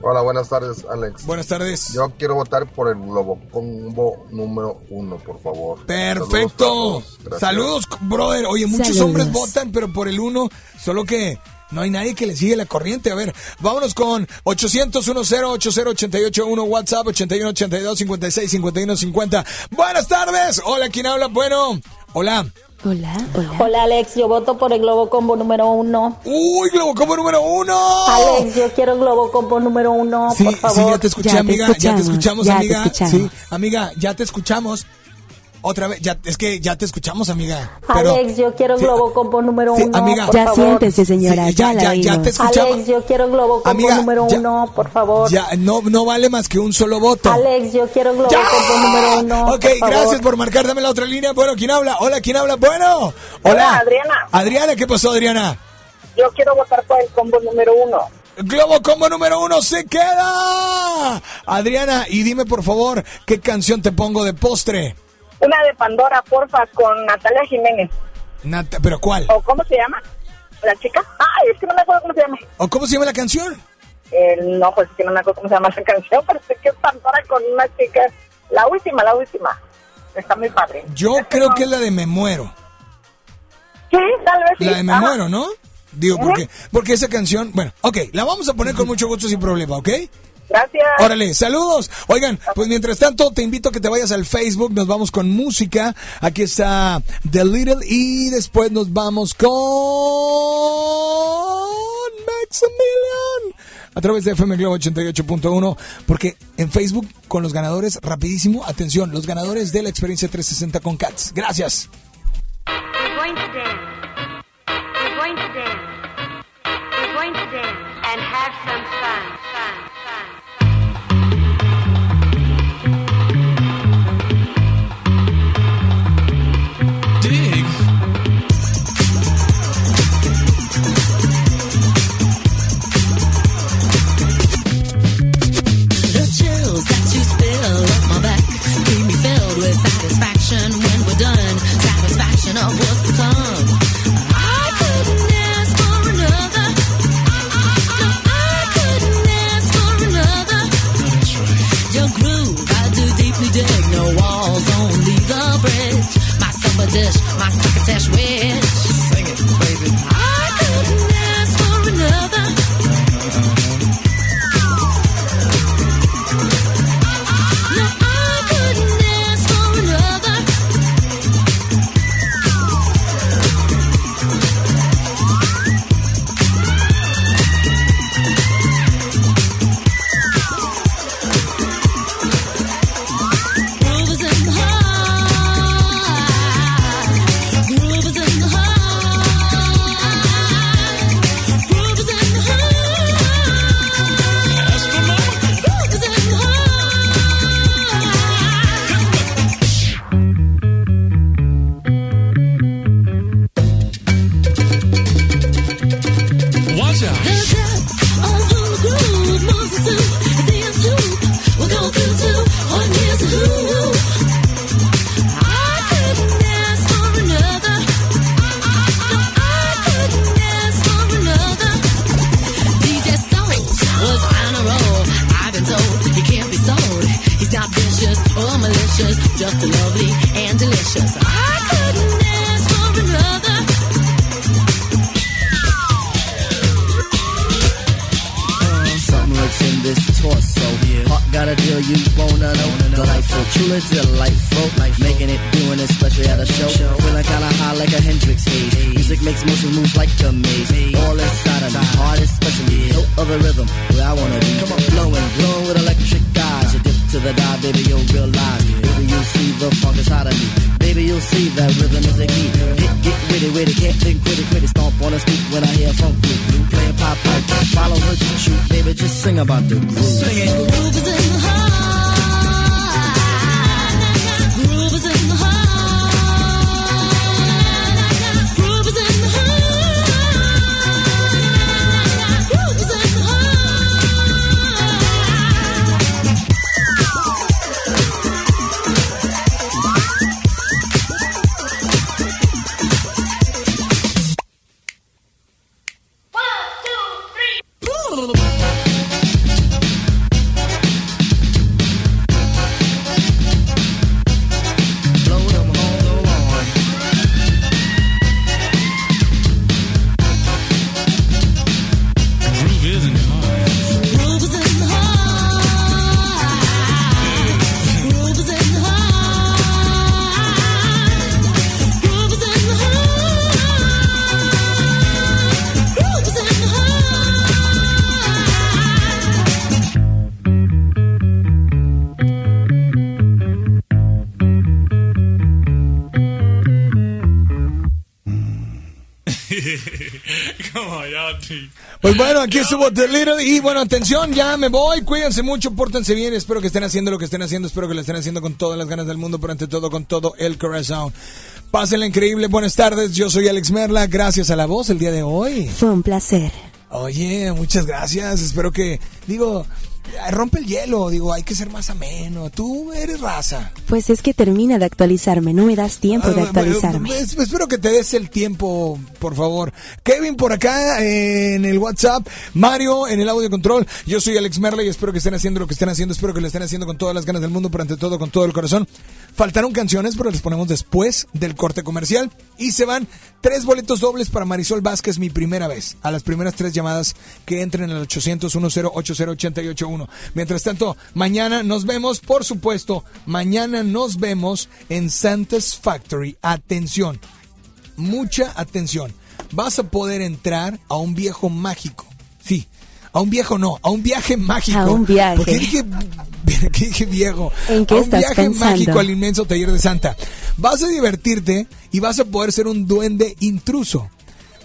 Speaker 58: Hola, buenas tardes, Alex.
Speaker 9: Buenas tardes.
Speaker 58: Yo quiero votar por el Globo Combo número uno, por favor.
Speaker 9: Perfecto.
Speaker 58: Saludos,
Speaker 9: brother. Oye, muchos
Speaker 58: Saludos.
Speaker 9: hombres votan, pero por el uno, solo que no hay nadie que le sigue la corriente. A ver, vámonos con 800 10 80881 WhatsApp 81 82 56 51 50. Buenas tardes. Hola, ¿quién habla? Bueno, hola.
Speaker 1: Hola, hola.
Speaker 31: Hola Alex, yo voto por el Globo Combo número uno.
Speaker 9: Uy, Globo Combo número uno.
Speaker 31: Alex, yo quiero Globo Combo número uno,
Speaker 9: Sí,
Speaker 31: por
Speaker 9: sí,
Speaker 31: favor.
Speaker 9: ya te escuché, amiga. ya te escuchamos, amiga. Sí, amiga, ya te escuchamos. Otra vez, ya, es que ya te escuchamos, amiga. Pero,
Speaker 31: Alex, yo quiero
Speaker 9: Sí,
Speaker 31: Globo Combo número
Speaker 9: sí,
Speaker 31: uno,
Speaker 9: amiga.
Speaker 31: por
Speaker 9: Ya
Speaker 31: favor.
Speaker 1: siéntese, señora,
Speaker 9: Sí, ya,
Speaker 1: ya
Speaker 9: ya, te escuchamos.
Speaker 31: Alex, yo quiero Globo Combo
Speaker 9: Amiga,
Speaker 31: número
Speaker 9: ya-
Speaker 31: uno, por favor.
Speaker 9: ya, no, no vale más que un solo voto.
Speaker 31: Alex, yo quiero Globo Combo número uno,
Speaker 9: Ok,
Speaker 31: por favor.
Speaker 9: gracias por marcar. Dame la otra línea. Bueno, ¿quién habla? Hola, ¿quién habla? Bueno. Hola.
Speaker 59: Hola, Adriana.
Speaker 9: Adriana, ¿qué pasó, Adriana?
Speaker 59: Yo quiero votar por el combo número uno.
Speaker 9: Globo Combo número uno se queda. Adriana, y dime por favor, ¿qué canción te pongo de postre?
Speaker 59: Una de Pandora, porfa, con Natalia Jiménez.
Speaker 9: Nata- ¿Pero cuál?
Speaker 59: ¿O cómo se llama? ¿La chica? Ay, es que no me acuerdo cómo se llama.
Speaker 9: ¿O cómo se llama la canción?
Speaker 59: Eh, no, pues es que no me acuerdo cómo se llama esa canción, pero sé que es Pandora con una chica. La última, la última. Está muy padre.
Speaker 9: Yo creo que es la de Me Muero.
Speaker 59: Sí, tal vez sí.
Speaker 9: La de Me
Speaker 59: Ajá.
Speaker 9: Muero, ¿no? Digo, porque, porque esa canción, bueno, ok, la vamos a poner con mucho gusto sin problema, ¿ok?
Speaker 59: Gracias.
Speaker 9: Órale, saludos. Oigan, pues mientras tanto te invito a que te vayas al Facebook, nos vamos con música. Aquí está The Little y después nos vamos con Maximilian a través de FM Globo 88.1 porque en Facebook con los ganadores rapidísimo, atención, los ganadores de la experiencia 360 con Cats. Gracias.
Speaker 60: We're going to dance.
Speaker 8: Dish, my succotash wish. Just lovely and delicious. I couldn't ask for another.
Speaker 61: Uh, Lurks in this torso. Heart got a deal you wanna know. Delightful, truly delightful. Making it, doing it, especially at a show. Feeling kinda high like a Hendrix haze. Music makes motion moves like a maze. All inside of me, heart especially. Hilt of the rhythm, where I wanna be. Come on, flowing, glowing with electric eyes. To the dive, baby, you'll realize. Baby, you'll see the funk inside of me. Baby, you'll see that rhythm is a key. Get, get witty, witty, can't think, quitty, quitty. Stomp on the street when I hear funk blue. Playing pop pop, follow her shoot. Baby, just sing about the groove. Sing it.
Speaker 8: Groove is in the heart.
Speaker 9: Aquí estuvo The Little y bueno, atención, ya me voy, cuídense mucho, pórtense bien, espero que estén haciendo lo que estén haciendo, espero que lo estén haciendo con todas las ganas del mundo, pero ante todo con todo el corazón. Pásenla increíble, buenas tardes, yo soy Alex Merla, gracias a la voz el día de hoy.
Speaker 1: Fue un placer.
Speaker 9: Oye, muchas gracias, espero que, digo, rompe el hielo, digo, hay que ser más ameno, tú eres raza.
Speaker 1: Pues es que termina de actualizarme, no me das tiempo de actualizarme.
Speaker 9: Pues, espero que te des el tiempo, por favor. Kevin por acá eh, en el WhatsApp, Mario en el audio control. Yo soy Alex Merle y espero que estén haciendo lo que estén haciendo. Espero que lo estén haciendo con todas las ganas del mundo, pero ante todo con todo el corazón. Faltaron canciones, pero les ponemos después del corte comercial. Y se van tres boletos dobles para Marisol Vázquez, mi primera vez. A las primeras tres llamadas que entren al 800 10 881 Mientras tanto, mañana nos vemos, por supuesto, mañana nos vemos en Santa's Factory. Atención, mucha atención. Vas a poder entrar a un viejo mágico. Sí, a un viejo no, a un viaje mágico.
Speaker 1: A un viaje.
Speaker 9: ¿Por qué dije, qué dije viejo?
Speaker 1: ¿En qué
Speaker 9: a un
Speaker 1: estás
Speaker 9: viaje
Speaker 1: pensando?
Speaker 9: mágico al inmenso taller de Santa. Vas a divertirte y vas a poder ser un duende intruso.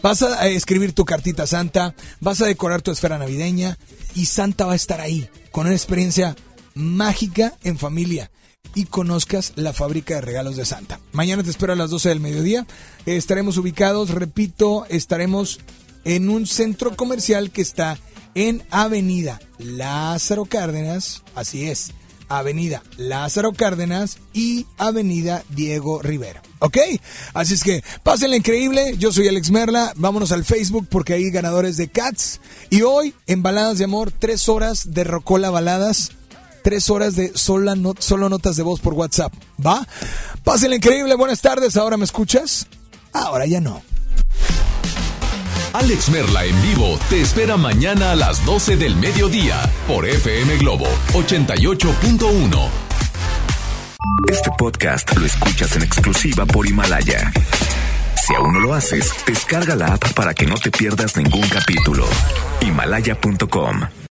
Speaker 9: Vas a eh, escribir tu cartita a Santa, vas a decorar tu esfera navideña y Santa va a estar ahí con una experiencia mágica en familia y conozcas la fábrica de regalos de Santa. Mañana te espero a las 12 del mediodía. Estaremos ubicados, repito, estaremos en un centro comercial que está en Avenida Lázaro Cárdenas, así es, Avenida Lázaro Cárdenas y Avenida Diego Rivera. ¿Ok? Así es que pásenla increíble. Yo soy Alex Merla. Vámonos al Facebook porque hay ganadores de Cats. Y hoy, en Baladas de Amor, tres horas de Rocola Baladas. Tres horas de sola solo notas de voz por WhatsApp. ¿Va? Pásenla increíble. Buenas tardes. ¿Ahora me escuchas? Ahora ya no.
Speaker 7: Alex Merla en vivo te espera mañana a las 12 del mediodía por FM Globo 88.1.
Speaker 47: Este podcast lo escuchas en exclusiva por Himalaya. Si aún no lo haces, descarga la app para que no te pierdas ningún capítulo. Himalaya.com